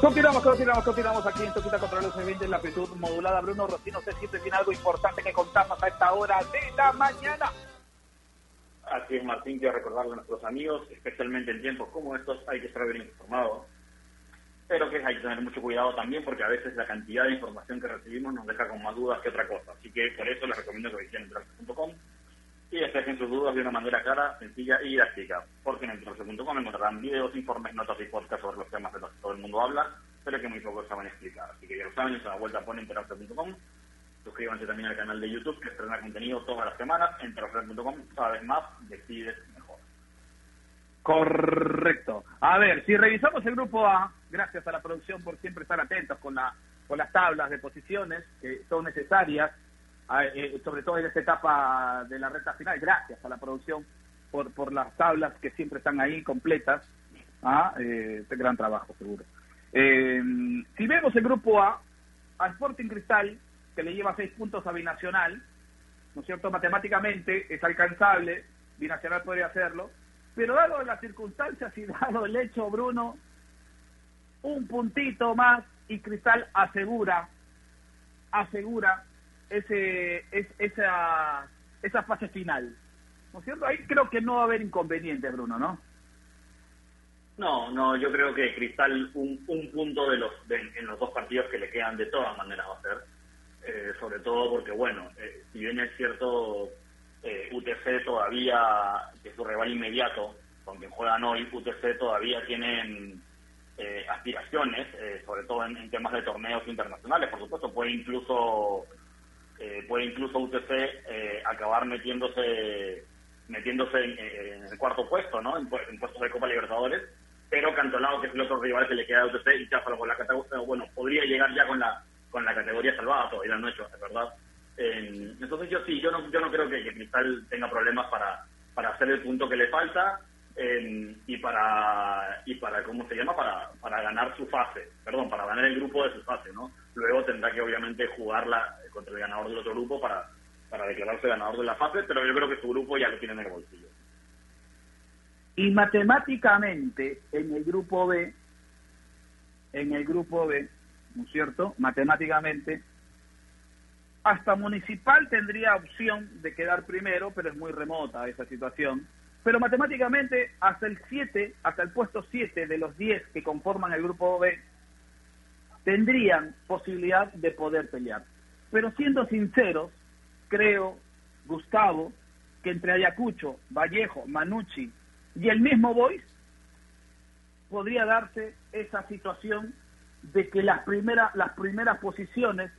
Continuamos, continuamos, continuamos aquí en Toquita contra los eventos en la amplitud modulada. Bruno Rocino, usted siempre tiene algo importante que contarnos a esta hora de la mañana. Así es, Martín, quiero recordarle a nuestros amigos, especialmente en tiempos como estos, hay que estar bien informado. Pero que hay que tener mucho cuidado también porque a veces la cantidad de información que recibimos nos deja con más dudas que otra cosa. Así que por eso les recomiendo que visiten y despejen sus dudas de una manera clara, sencilla y didáctica. Porque en entrarse.com encontrarán videos, informes, notas y podcasts sobre los temas de los que todo el mundo habla, pero que muy pocos saben explicar. Así que ya lo saben, se la vuelta por enterarse.com. Suscríbanse también al canal de YouTube que estrena contenido todas las semanas. Enterarse.com, cada vez más, decides mejor. Correcto. A ver, si revisamos el grupo A, gracias a la producción por siempre estar atentos con, la, con las tablas de posiciones que son necesarias sobre todo en esta etapa de la recta final, gracias a la producción por, por las tablas que siempre están ahí completas. ¿ah? Eh, este gran trabajo, seguro. Eh, si vemos el grupo A, a Sporting Cristal, que le lleva seis puntos a Binacional, ¿no es cierto? Matemáticamente es alcanzable, Binacional podría hacerlo, pero dado las circunstancias y dado el hecho, Bruno, un puntito más y Cristal asegura, asegura ese, es, esa, esa fase final. ¿No es cierto? Ahí creo que no va a haber inconveniente, Bruno, ¿no? No, no, yo creo que Cristal un, un punto de los en los dos partidos que le quedan de todas maneras va a ser, eh, sobre todo porque, bueno, eh, si bien es cierto, eh, UTC todavía, que es su rival inmediato, con quien juegan hoy, UTC todavía tienen aspiraciones, sobre todo en, temas de torneos internacionales, por supuesto, puede incluso eh, puede incluso UTC eh, acabar metiéndose metiéndose en, el cuarto puesto, ¿no? En, puestos de Copa Libertadores. pero Cantolao, que es el otro rival que le queda a UTC, y ya con la categoría, bueno, podría llegar ya con la con la categoría salvada, todavía no hecho, es verdad. Eh, entonces yo sí, yo no, yo no creo que, que Cristal tenga problemas para, para hacer el punto que le falta eh, y para y para cómo se llama para, para ganar su fase perdón para ganar el grupo de su fase no luego tendrá que obviamente jugarla contra el ganador del otro grupo para para declararse ganador de la fase pero yo creo que su grupo ya lo tiene en el bolsillo y matemáticamente en el grupo B en el grupo B ¿no es cierto? matemáticamente hasta Municipal tendría opción de quedar primero, pero es muy remota esa situación. Pero matemáticamente, hasta el 7, hasta el puesto 7 de los 10 que conforman el grupo B, tendrían posibilidad de poder pelear. Pero siendo sinceros, creo, Gustavo, que entre Ayacucho, Vallejo, Manucci y el mismo Boys, podría darse esa situación de que las primeras, las primeras posiciones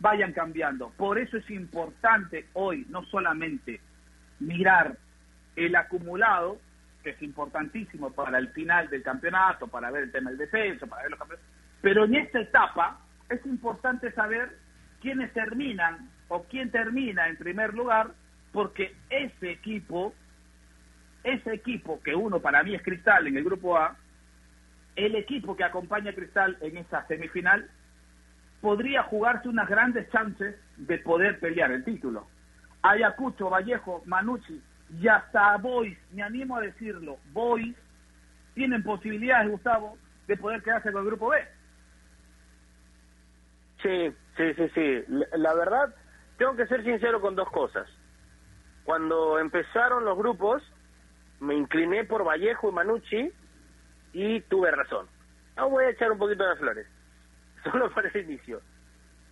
vayan cambiando. Por eso es importante hoy no solamente mirar el acumulado, que es importantísimo para el final del campeonato, para ver el tema del descenso, para ver los campeonatos, pero en esta etapa es importante saber quiénes terminan o quién termina en primer lugar, porque ese equipo, ese equipo que uno para mí es Cristal en el grupo A, el equipo que acompaña a Cristal en esa semifinal podría jugarse unas grandes chances de poder pelear el título. Ayacucho, Vallejo, Manucci y hasta Boys, me animo a decirlo, Boys tienen posibilidades, Gustavo, de poder quedarse con el grupo B. Sí, sí, sí, sí. La, verdad, tengo que ser sincero con dos cosas. Cuando empezaron los grupos, me incliné por Vallejo y Manucci y tuve razón. No voy a echar un poquito de flores. solo para ese inicio.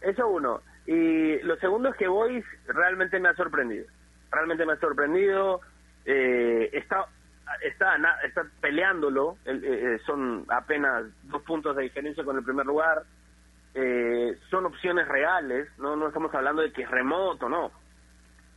Eso uno. Y lo segundo es que Boys realmente me ha sorprendido. Realmente me ha sorprendido. Eh, está, está, está peleándolo. Eh, eh, son apenas dos puntos de diferencia con el primer lugar. Eh, son opciones reales. No, no estamos hablando de que es remoto, no.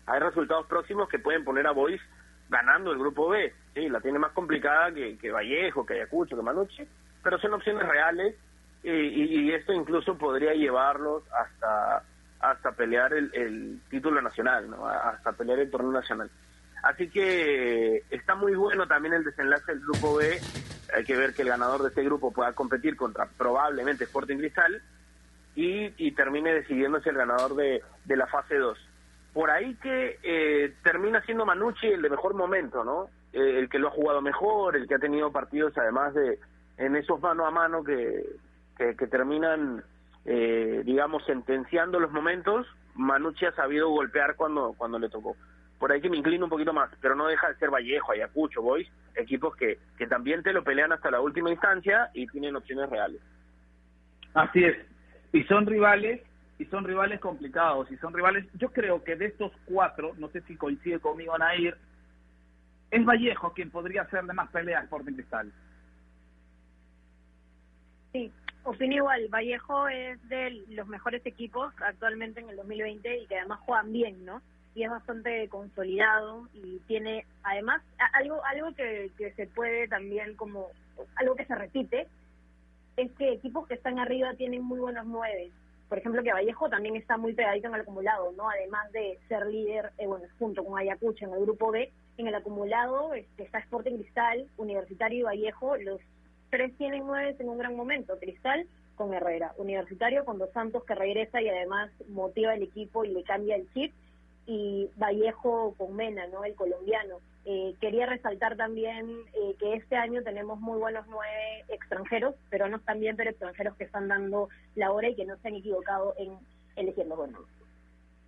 Hay resultados próximos que pueden poner a Boys ganando el grupo B. Sí, la tiene más complicada que, que Vallejo, que Ayacucho, que Manuche. Pero son opciones reales y, esto incluso podría llevarlos hasta hasta pelear el, título nacional, ¿no? hasta pelear el torneo nacional. Así que está muy bueno también el desenlace del grupo B. Hay que ver que el ganador de este grupo pueda competir contra probablemente Sporting Cristal y, termine decidiéndose el ganador de, la fase 2. Por ahí que eh, termina siendo Manucci el de mejor momento, ¿no? Eh, el que lo ha jugado mejor, el que ha tenido partidos además de en esos mano a mano que, terminan, eh, digamos, sentenciando los momentos, Manucci ha sabido golpear cuando, cuando le tocó. Por ahí que me inclino un poquito más, pero no deja de ser Vallejo, Ayacucho, Boys, equipos que, que también te lo pelean hasta la última instancia y tienen opciones reales. Así es. Y son rivales, y son rivales complicados, y son rivales, yo creo que de estos cuatro, no sé si coincide conmigo Nair, es Vallejo quien podría hacerle más peleas por Cristal. Sí, opino igual. Vallejo es de los mejores equipos actualmente en el 2020 y que además juegan bien, ¿no? Y es bastante consolidado y tiene, además, algo algo que, que se puede también como, algo que se repite, es que equipos que están arriba tienen muy buenos nueve. Por ejemplo, que Vallejo también está muy pegadito en el acumulado, ¿no? Además de ser líder, eh, bueno, junto con Ayacucho en el grupo B, en el acumulado este, está Sporting Cristal, Universitario y Vallejo, los tres tienen nueve en un gran momento. Cristal con Herrera, Universitario con Dos Santos que regresa y además motiva al equipo y le cambia el chip, y Vallejo con Mena, ¿no? El colombiano. Eh, quería resaltar también eh, que este año tenemos muy buenos nueve extranjeros, pero no también pero extranjeros que están dando la hora y que no se han equivocado en elegirlos. Bueno,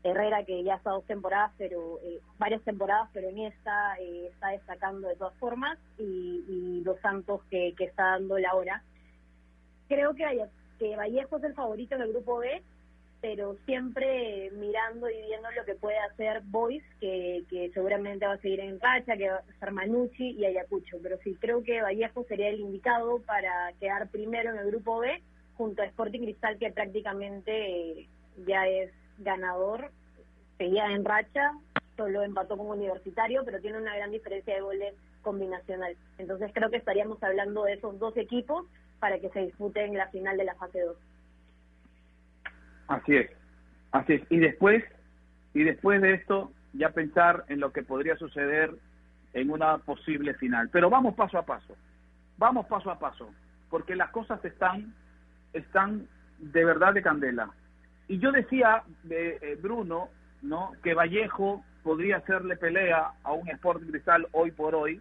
Herrera que ya está dos temporadas, pero eh, varias temporadas, pero en esta eh, está destacando de todas formas y, y Dos Santos que, está dando la hora. Creo que, que Vallejo es el favorito en el grupo B, pero siempre mirando y viendo lo que puede hacer Boys, que, que seguramente va a seguir en racha, que va a ser Manucci y Ayacucho. Pero sí, creo que Vallejo sería el indicado para quedar primero en el grupo B, junto a Sporting Cristal, que prácticamente ya es ganador, seguía en racha, solo empató con Universitario, pero tiene una gran diferencia de goles combinacional. Entonces creo que estaríamos hablando de esos dos equipos para que se disputen la final de la fase 2. Así es, así es. Y después, y después de esto, ya pensar en lo que podría suceder en una posible final. Pero vamos paso a paso, vamos paso a paso, porque las cosas están, están de verdad de candela. Y yo decía, de eh, Bruno, ¿no? que Vallejo podría hacerle pelea a un Sport Cristal hoy por hoy,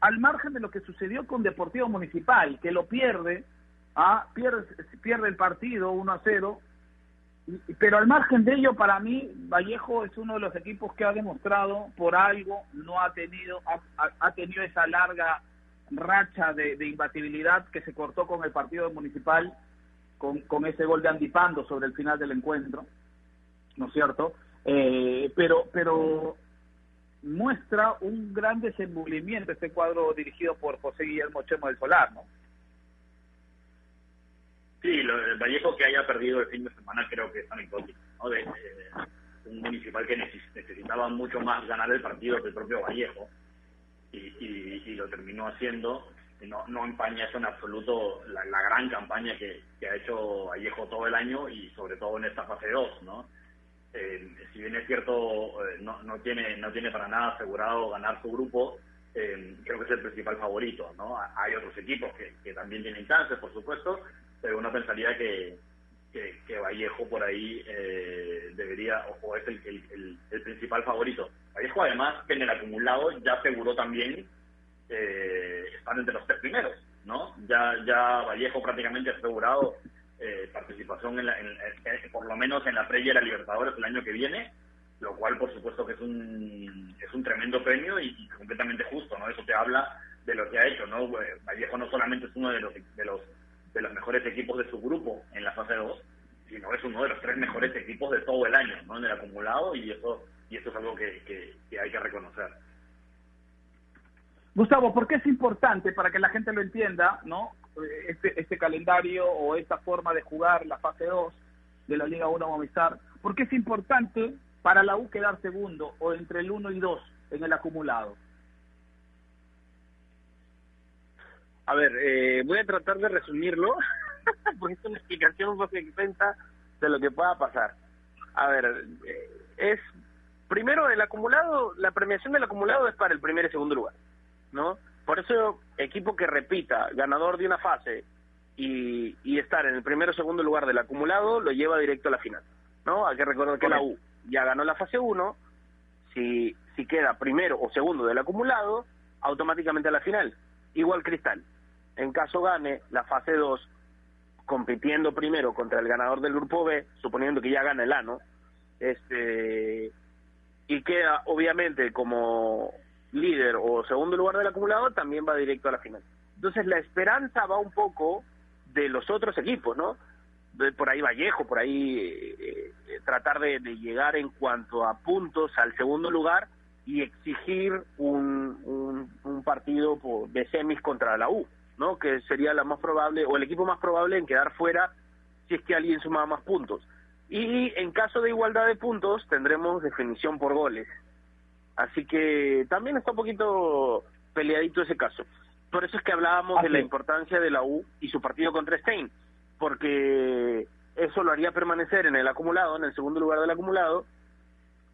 al margen de lo que sucedió con Deportivo Municipal, que lo pierde, ¿ah? pierde, pierde el partido 1 a 0, pero al margen de ello, para mí, Vallejo es uno de los equipos que ha demostrado por algo, no ha tenido, ha, ha tenido esa larga racha de, de, imbatibilidad que se cortó con el partido municipal, con, con ese gol de Andipando sobre el final del encuentro, ¿no es cierto? Eh, pero, pero muestra un gran desenvolvimiento este cuadro dirigido por José Guillermo Chemo del Solar, ¿no? Sí, lo, el Vallejo que haya perdido el fin de semana creo que es anecdótico, ¿no? De, un municipal que necesitaba mucho más ganar el partido que el propio Vallejo y lo terminó haciendo. No, no empaña eso en absoluto la, gran campaña que, que, ha hecho Vallejo todo el año y sobre todo en esta fase 2, ¿no? Eh, si bien es cierto, eh, no, no, tiene, no tiene para nada asegurado ganar su grupo, eh, creo que es el principal favorito, ¿no? Hay otros equipos que, que también tienen chances, por supuesto, pero uno pensaría que, que, Vallejo por ahí eh, debería, o, es el, el, el, principal favorito. Vallejo además que en el acumulado ya aseguró también eh, estar entre los tres primeros, ¿no? Ya, ya Vallejo prácticamente ha asegurado eh, participación en, la, en, por lo menos en la previa de la Libertadores el año que viene, lo cual por supuesto que es un es un tremendo premio y, completamente justo, ¿no? Eso te habla de lo que ha hecho, ¿no? Vallejo no solamente es uno de los de los de los mejores equipos de su grupo en la fase 2, sino es uno de los tres mejores equipos de todo el año, ¿no? En el acumulado y eso y eso es algo que, que hay que reconocer. Gustavo, ¿por qué es importante para que la gente lo entienda, ¿no? Este, este calendario o esta forma de jugar la fase 2 de la Liga 1 Movistar, ¿por qué es importante para la U quedar segundo o entre el 1 y 2 en el acumulado? A ver, eh, voy a tratar de resumirlo, porque es una explicación poco extensa de lo que pueda pasar. A ver, eh, es primero el acumulado, la premiación del acumulado es para el primer y segundo lugar, ¿no? Por eso, equipo que repita, ganador de una fase y, y estar en el primero o segundo lugar del acumulado, lo lleva directo a la final, ¿no? Hay que recordar que la U ya ganó la fase 1, si, si queda primero o segundo del acumulado, automáticamente a la final. Igual Cristal, en caso gane la fase 2, compitiendo primero contra el ganador del grupo B, suponiendo que ya gana el ANO, este y queda obviamente como líder o segundo lugar del acumulado, también va directo a la final. Entonces la esperanza va un poco de los otros equipos, ¿no? De, por ahí Vallejo, por ahí eh, eh, tratar de, llegar en cuanto a puntos al segundo lugar y exigir un, un, un partido por, de semis contra la U. ¿no? Que sería la más probable, o el equipo más probable en quedar fuera si es que alguien sumaba más puntos. Y en caso de igualdad de puntos, tendremos definición por goles. Así que también está un poquito peleadito ese caso. Por eso es que hablábamos de la importancia de la U y su partido contra Stein, porque eso lo haría permanecer en el acumulado, en el segundo lugar del acumulado,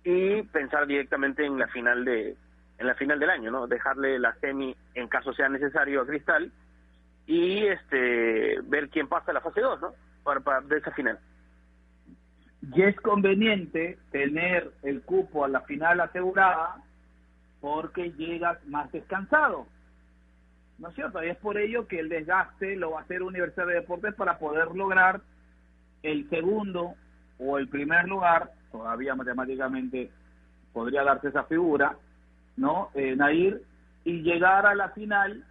y pensar directamente en la final de en la final del año, ¿no? Dejarle la semi en caso sea necesario a Cristal y este ver quién pasa a la fase 2, ¿no? Para, para, de esa final. Y es conveniente tener el cupo a la final asegurada porque llegas más descansado. ¿No es cierto? Y es por ello que el desgaste lo va a hacer Universidad de Deportes para poder lograr el segundo o el primer lugar, todavía matemáticamente podría darse esa figura, ¿no? Eh, Nair, y llegar a la final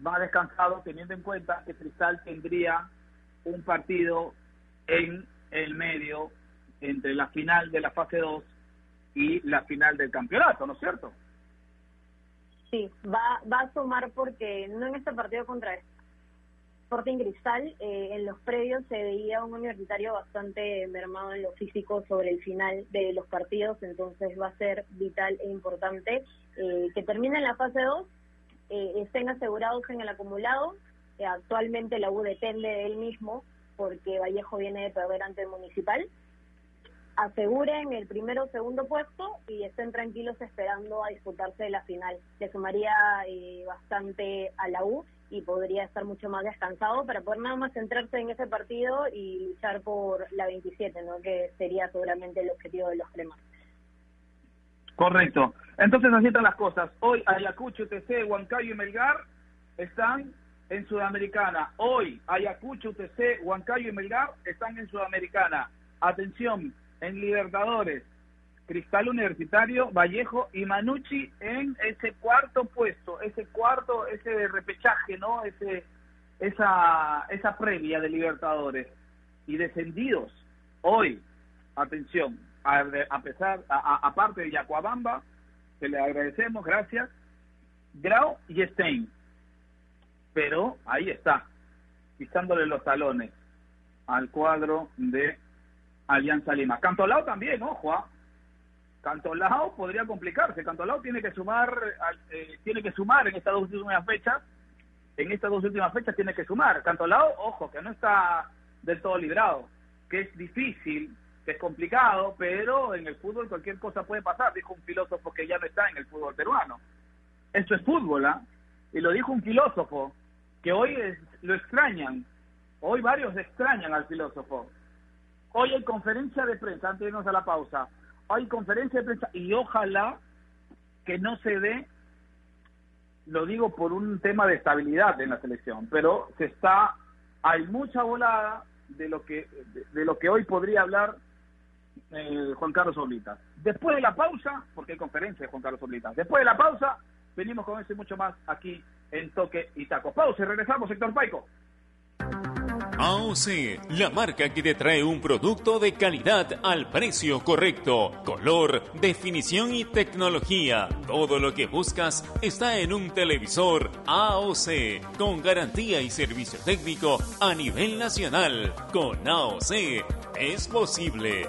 más descansado teniendo en cuenta que Cristal tendría un partido en el medio entre la final de la fase 2 y la final del campeonato, ¿no es cierto? Sí, va, va a sumar porque no en este partido contra Sporting Cristal, eh, en los previos se veía un universitario bastante mermado en lo físico sobre el final de los partidos, entonces va a ser vital e importante eh, que termine en la fase 2 eh, estén asegurados en el acumulado. Eh, actualmente la U depende de él mismo porque Vallejo viene de perder ante el Municipal. Aseguren el primero o segundo puesto y estén tranquilos esperando a disputarse la final. Le sumaría eh, bastante a la U y podría estar mucho más descansado para poder nada más centrarse en ese partido y luchar por la 27, ¿no? que sería seguramente el objetivo de los cremas. Correcto. Entonces así están las cosas. Hoy Ayacucho, UTC, Huancayo y Melgar están en Sudamericana. Hoy Ayacucho, UTC, Huancayo y Melgar están en Sudamericana. Atención, en Libertadores, Cristal Universitario, Vallejo y Manucci en ese cuarto puesto, ese cuarto, ese repechaje, ¿no? Ese, esa, esa previa de Libertadores. Y descendidos, hoy, atención, a, pesar, aparte de Yacuabamba, que le agradecemos, gracias, Grau y Stein. Pero ahí está, pisándole los talones al cuadro de Alianza Lima. Cantolao también, ojo, ¿ah? Cantolao podría complicarse. Cantolao tiene que sumar, eh, tiene que sumar en estas dos últimas fechas. En estas dos últimas fechas tiene que sumar. Cantolao, ojo, que no está del todo librado, que es difícil es complicado, pero en el fútbol cualquier cosa puede pasar, dijo un filósofo que ya no está en el fútbol peruano. Esto es fútbol, ¿ah? Y lo dijo un filósofo que hoy lo extrañan, hoy varios extrañan al filósofo. Hoy hay conferencia de prensa, antes de irnos a la pausa, hay conferencia de prensa y ojalá que no se dé, lo digo por un tema de estabilidad en la selección, pero se está, hay mucha volada de lo que de lo que hoy podría hablar eh, Juan Carlos Oblitas. Después de la pausa, porque hay conferencia de Juan Carlos Oblitas, después de la pausa, venimos con eso y mucho más aquí en Toque y Taco. Pausa y regresamos, sector Paico. AOC, la marca que te trae un producto de calidad al precio correcto. Color, definición y tecnología. Todo lo que buscas está en un televisor AOC, con garantía y servicio técnico a nivel nacional. Con AOC es posible.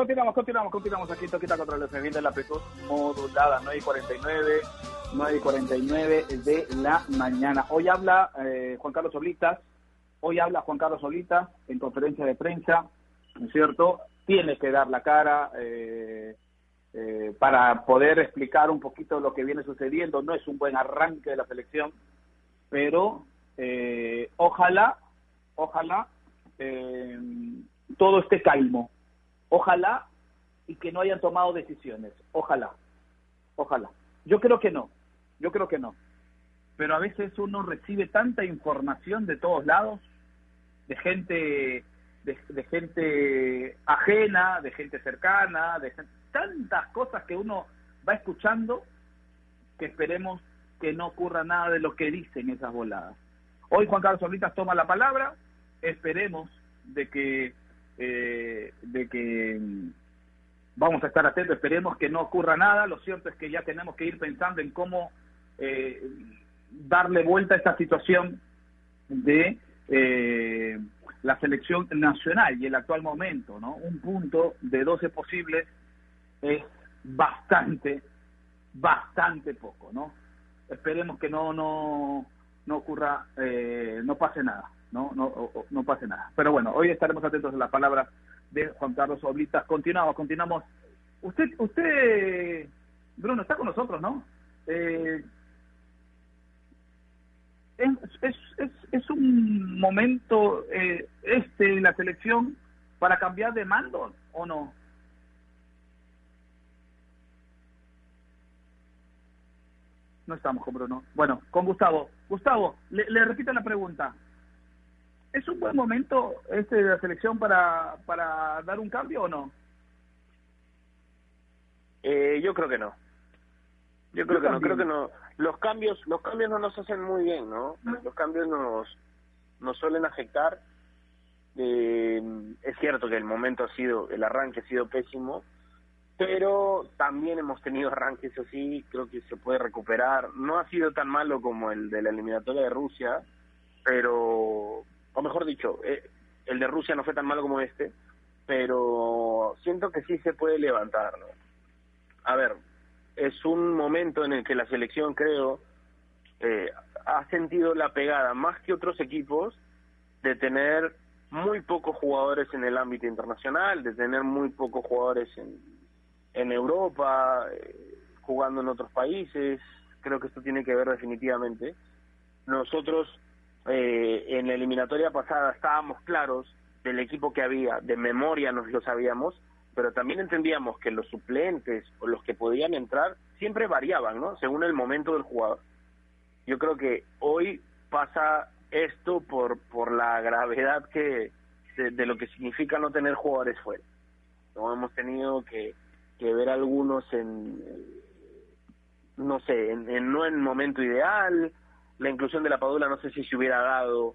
Continuamos, continuamos, continuamos, aquí Toquita contra el FM de la amplitud modulada 9 y 49, 9 y 49 de la mañana. Hoy habla eh, Juan Carlos Solitas, hoy habla Juan Carlos Solitas en conferencia de prensa, ¿no es cierto? Tiene que dar la cara eh, eh, para poder explicar un poquito lo que viene sucediendo. No es un buen arranque de la selección, pero ojalá, ojalá todo esté calmo Ojalá y que no hayan tomado decisiones. Ojalá. Ojalá. Yo creo que no. Yo creo que no. Pero a veces uno recibe tanta información de todos lados, de gente, de, gente ajena, de gente cercana, de tantas cosas que uno va escuchando que esperemos que no ocurra nada de lo que dicen esas voladas. Hoy Juan Carlos Solitas toma la palabra, esperemos de que eh, de que mm, vamos a estar atentos, esperemos que no ocurra nada, lo cierto es que ya tenemos que ir pensando en cómo eh, darle vuelta a esta situación de eh, la selección nacional y el actual momento, ¿no? Un punto de 12 posibles es bastante, bastante poco, ¿no? Esperemos que no, no, no ocurra, no pase nada no, no, no pase nada. Pero bueno, hoy estaremos atentos a las palabras de Juan Carlos Oblitas. Continuamos, continuamos. Usted, usted Bruno, está con nosotros, ¿no? Eh, es, es, es, es, un momento eh, este la selección para cambiar de mando o no? No estamos con Bruno. Bueno, con Gustavo. Gustavo, le, le repito la pregunta. ¿Es un buen momento este de la selección para, para dar un cambio o no? Eh, yo creo que no. Yo creo que no, creo que no. Los cambios, los cambios no nos hacen muy bien, ¿no? Los cambios nos, nos suelen afectar. Eh, es cierto que el momento ha sido, el arranque ha sido pésimo, pero también hemos tenido arranques así, creo que se puede recuperar. No ha sido tan malo como el de la eliminatoria de Rusia, pero, o mejor dicho, eh, el de Rusia no fue tan malo como este, pero siento que sí se puede levantar, ¿no? A ver, es un momento en el que la selección, creo, eh, ha sentido la pegada más que otros equipos de tener muy pocos jugadores en el ámbito internacional, de tener muy pocos jugadores en, en Europa, eh, jugando en otros países. Creo que esto tiene que ver definitivamente. Nosotros eh, en la eliminatoria pasada estábamos claros del equipo que había, de memoria nos lo sabíamos, pero también entendíamos que los suplentes o los que podían entrar siempre variaban, ¿no? Según el momento del jugador. Yo creo que hoy pasa esto por por la gravedad que de, lo que significa no tener jugadores fuera. No hemos tenido que, ver algunos en no sé, en, no en momento ideal, la inclusión de la Padula no sé si se hubiera dado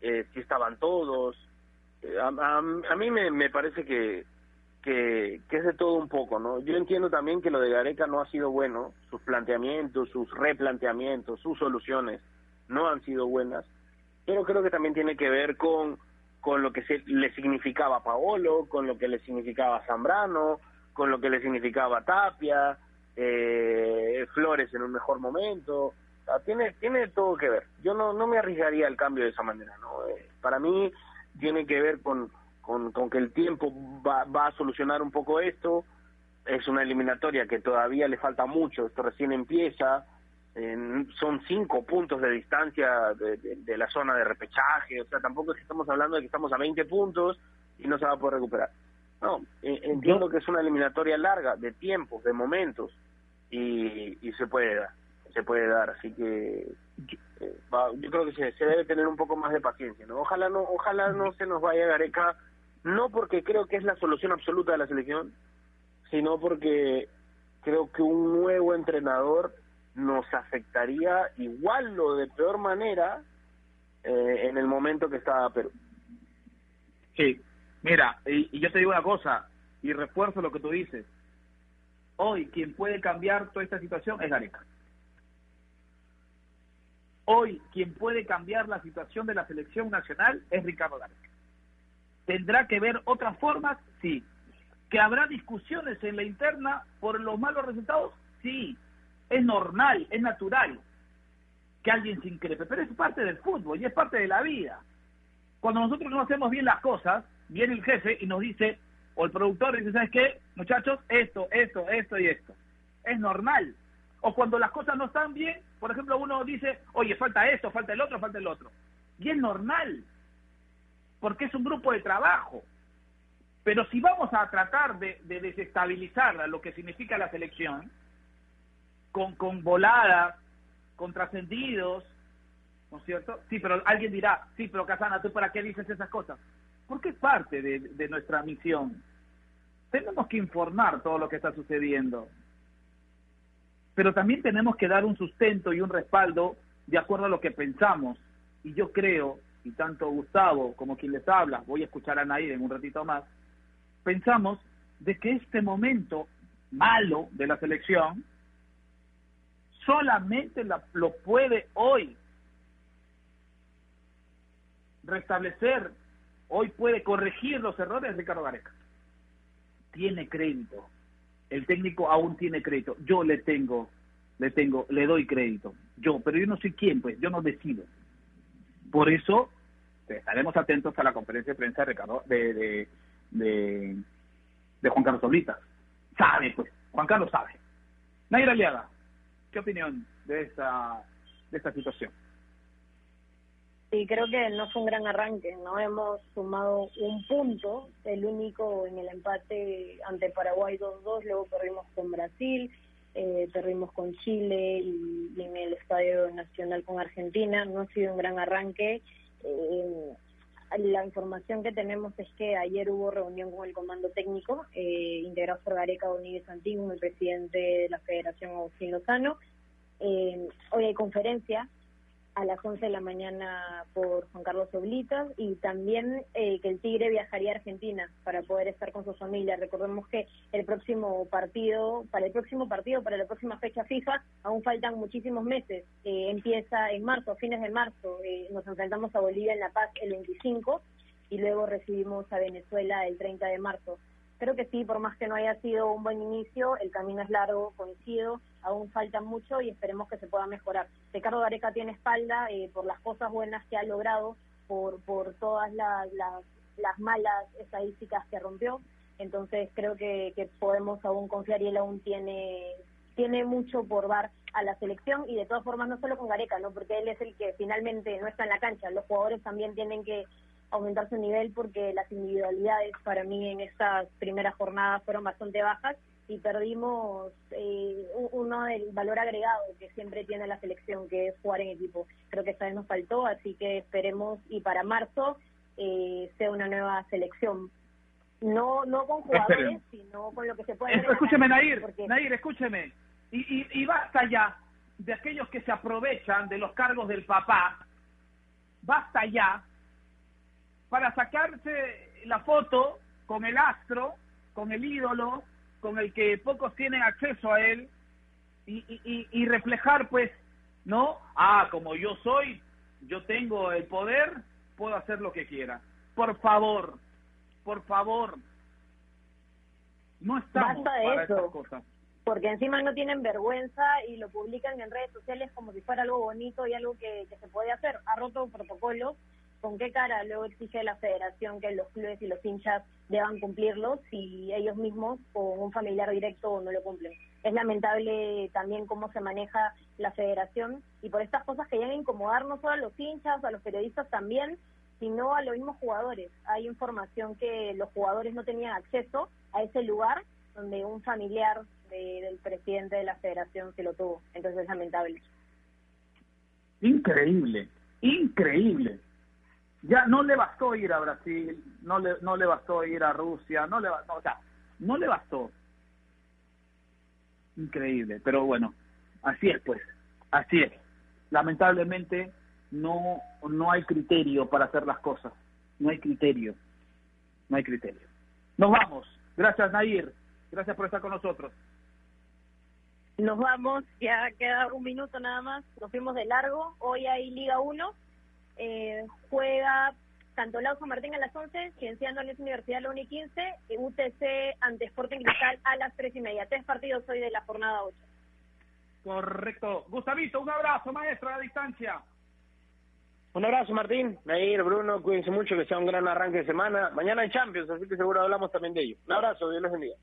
eh, si estaban todos. Eh, a, a, mí me, me parece que que, es de todo un poco, ¿no? Yo entiendo también que lo de Gareca no ha sido bueno, sus planteamientos, sus replanteamientos, sus soluciones no han sido buenas, pero creo que también tiene que ver con, con lo que se, le significaba Paolo, con lo que le significaba Zambrano, con lo que le significaba Tapia, eh, Flores en un mejor momento, tiene, tiene todo que ver. Yo no, no me arriesgaría el cambio de esa manera, ¿no? Eh, para mí tiene que ver con con, con que el tiempo va, va a solucionar un poco esto. Es una eliminatoria que todavía le falta mucho, esto recién empieza. son cinco puntos de distancia de, de, la zona de repechaje, o sea, tampoco es que estamos hablando de que estamos a 20 puntos y no se va a poder recuperar. No, entiendo que es una eliminatoria larga, de tiempos, de momentos, y, y se puede dar, se puede dar, así que eh, yo creo que se, debe tener un poco más de paciencia, ¿no? Ojalá no, ojalá no se nos vaya Gareca no porque creo que es la solución absoluta de la selección, sino porque creo que un nuevo entrenador nos afectaría igual o de peor manera eh, en el momento que estaba Perú. Sí, mira, y, yo te digo una cosa, y refuerzo lo que tú dices. Hoy quien puede cambiar toda esta situación es Gareca. Hoy quien puede cambiar la situación de la selección nacional es Ricardo Gareca. ¿Tendrá que ver otras formas? Sí. ¿Que habrá discusiones en la interna por los malos resultados? Sí. Es normal, es natural que alguien se increpe, pero es parte del fútbol y es parte de la vida. Cuando nosotros no hacemos bien las cosas, viene el jefe y nos dice, o el productor dice, ¿sabes qué? Muchachos, esto, esto, esto y esto. Es normal. O cuando las cosas no están bien, por ejemplo, uno dice, oye, falta esto, falta el otro, falta el otro. Y es normal porque es un grupo de trabajo. Pero si vamos a tratar de, desestabilizar lo que significa la selección, con, con voladas, con trascendidos, ¿no es cierto? Sí, pero alguien dirá, sí, pero Casana, ¿tú para qué dices esas cosas? Porque es parte de, de nuestra misión. Tenemos que informar todo lo que está sucediendo. Pero también tenemos que dar un sustento y un respaldo de acuerdo a lo que pensamos. Y yo creo y tanto Gustavo como quien les habla, voy a escuchar a Nair en un ratito más, pensamos de que este momento malo de la selección solamente lo puede hoy restablecer, hoy puede corregir los errores de Ricardo Gareca. Tiene crédito. El técnico aún tiene crédito. Yo le tengo, le tengo, le doy crédito. Yo, pero yo no soy quién, pues, yo no decido. Por eso estaremos atentos a la conferencia de prensa de, Ricardo, de, de, Juan Carlos Oblitas. Sabe, pues, Juan Carlos sabe. Naira Aliaga, ¿qué opinión de esta, de esta situación? Sí, creo que no fue un gran arranque, no hemos sumado un punto, el único en el empate ante Paraguay 2-2, luego perdimos con Brasil, eh, perdimos con Chile y, en el Estadio Nacional con Argentina, no ha sido un gran arranque. Eh, la información que tenemos es que ayer hubo reunión con el comando técnico, eh, integrado por Gareca Bonilla Santín, el presidente de la Federación Agustín Lozano. Eh, hoy hay conferencia a las 11 de la mañana por Juan Carlos Oblitas y también eh, que el Tigre viajaría a Argentina para poder estar con su familia. Recordemos que el próximo partido, para el próximo partido, para la próxima fecha FIFA, aún faltan muchísimos meses. Eh, empieza en marzo, fines de marzo. Eh, nos enfrentamos a Bolivia en La Paz el 25 y luego recibimos a Venezuela el 30 de marzo. Creo que sí, por más que no haya sido un buen inicio, el camino es largo, coincido, aún falta mucho y esperemos que se pueda mejorar. Ricardo Gareca tiene espalda eh, por las cosas buenas que ha logrado, por, por todas las, las, malas estadísticas que rompió, entonces creo que, que podemos aún confiar y él aún tiene tiene mucho por dar a la selección y de todas formas no solo con Gareca, ¿no? porque él es el que finalmente no está en la cancha, los jugadores también tienen que aumentar su nivel porque las individualidades para mí en estas primeras jornadas fueron bastante bajas y perdimos eh, uno del valor agregado que siempre tiene la selección, que es jugar en equipo. Creo que esta vez nos faltó, así que esperemos y para marzo eh, sea una nueva selección. No no con jugadores, sino con lo que se puede... Escúcheme, Nair, Nair, escúcheme. Y, y, y basta ya de aquellos que se aprovechan de los cargos del papá. Basta ya para sacarse la foto con el astro, con el ídolo, con el que pocos tienen acceso a él y, y, reflejar pues, ¿no? Ah, como yo soy, yo tengo el poder, puedo hacer lo que quiera. Por favor, por favor, no estamos Basta para eso. cosas. Porque encima no tienen vergüenza y lo publican en redes sociales como si fuera algo bonito y algo que, que se puede hacer. Ha roto protocolos con qué cara luego exige la federación que los clubes y los hinchas deban cumplirlos si ellos mismos o un familiar directo no lo cumplen. Es lamentable también cómo se maneja la federación y por estas cosas que llegan a incomodar no solo a los hinchas, a los periodistas también, sino a los mismos jugadores. Hay información que los jugadores no tenían acceso a ese lugar donde un familiar del presidente de la federación se lo tuvo. Entonces es lamentable. Increíble, increíble ya no le bastó ir a Brasil, no le, no le bastó ir a Rusia, no le bastó, o sea, no le bastó. Increíble, pero bueno, así es pues, así es. Lamentablemente no, no hay criterio para hacer las cosas, no hay criterio, no hay criterio. Nos vamos, gracias Nair, gracias por estar con nosotros. Nos vamos, ya queda un minuto nada más, nos fuimos de largo, hoy hay Liga 1 eh, juega tanto San Martín a las 11, Cienciano en esa Universidad la 1 y 15, y UTC ante Sporting Cristal a las 3 y media. Tres partidos hoy de la jornada 8. Correcto. Gustavito, un abrazo, maestro, a la distancia. Un abrazo, Martín, Nair, Bruno, cuídense mucho, que sea un gran arranque de semana. Mañana hay Champions, así que seguro hablamos también de ello. Un abrazo, Dios los bendiga.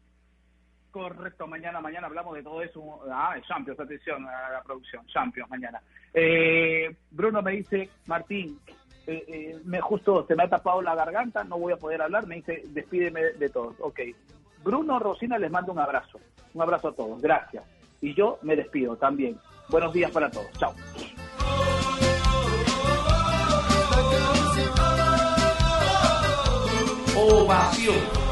Correcto, mañana, mañana hablamos de todo eso. Ah, Champions, atención a la producción, Champions mañana. Eh, Bruno me dice, Martín, eh, eh, me justo se me ha tapado la garganta, no voy a poder hablar, me dice, despídeme de todos. Ok, Bruno Rosina les mando un abrazo, un abrazo a todos, gracias. Y yo me despido también. Buenos días para todos, chao. Ovación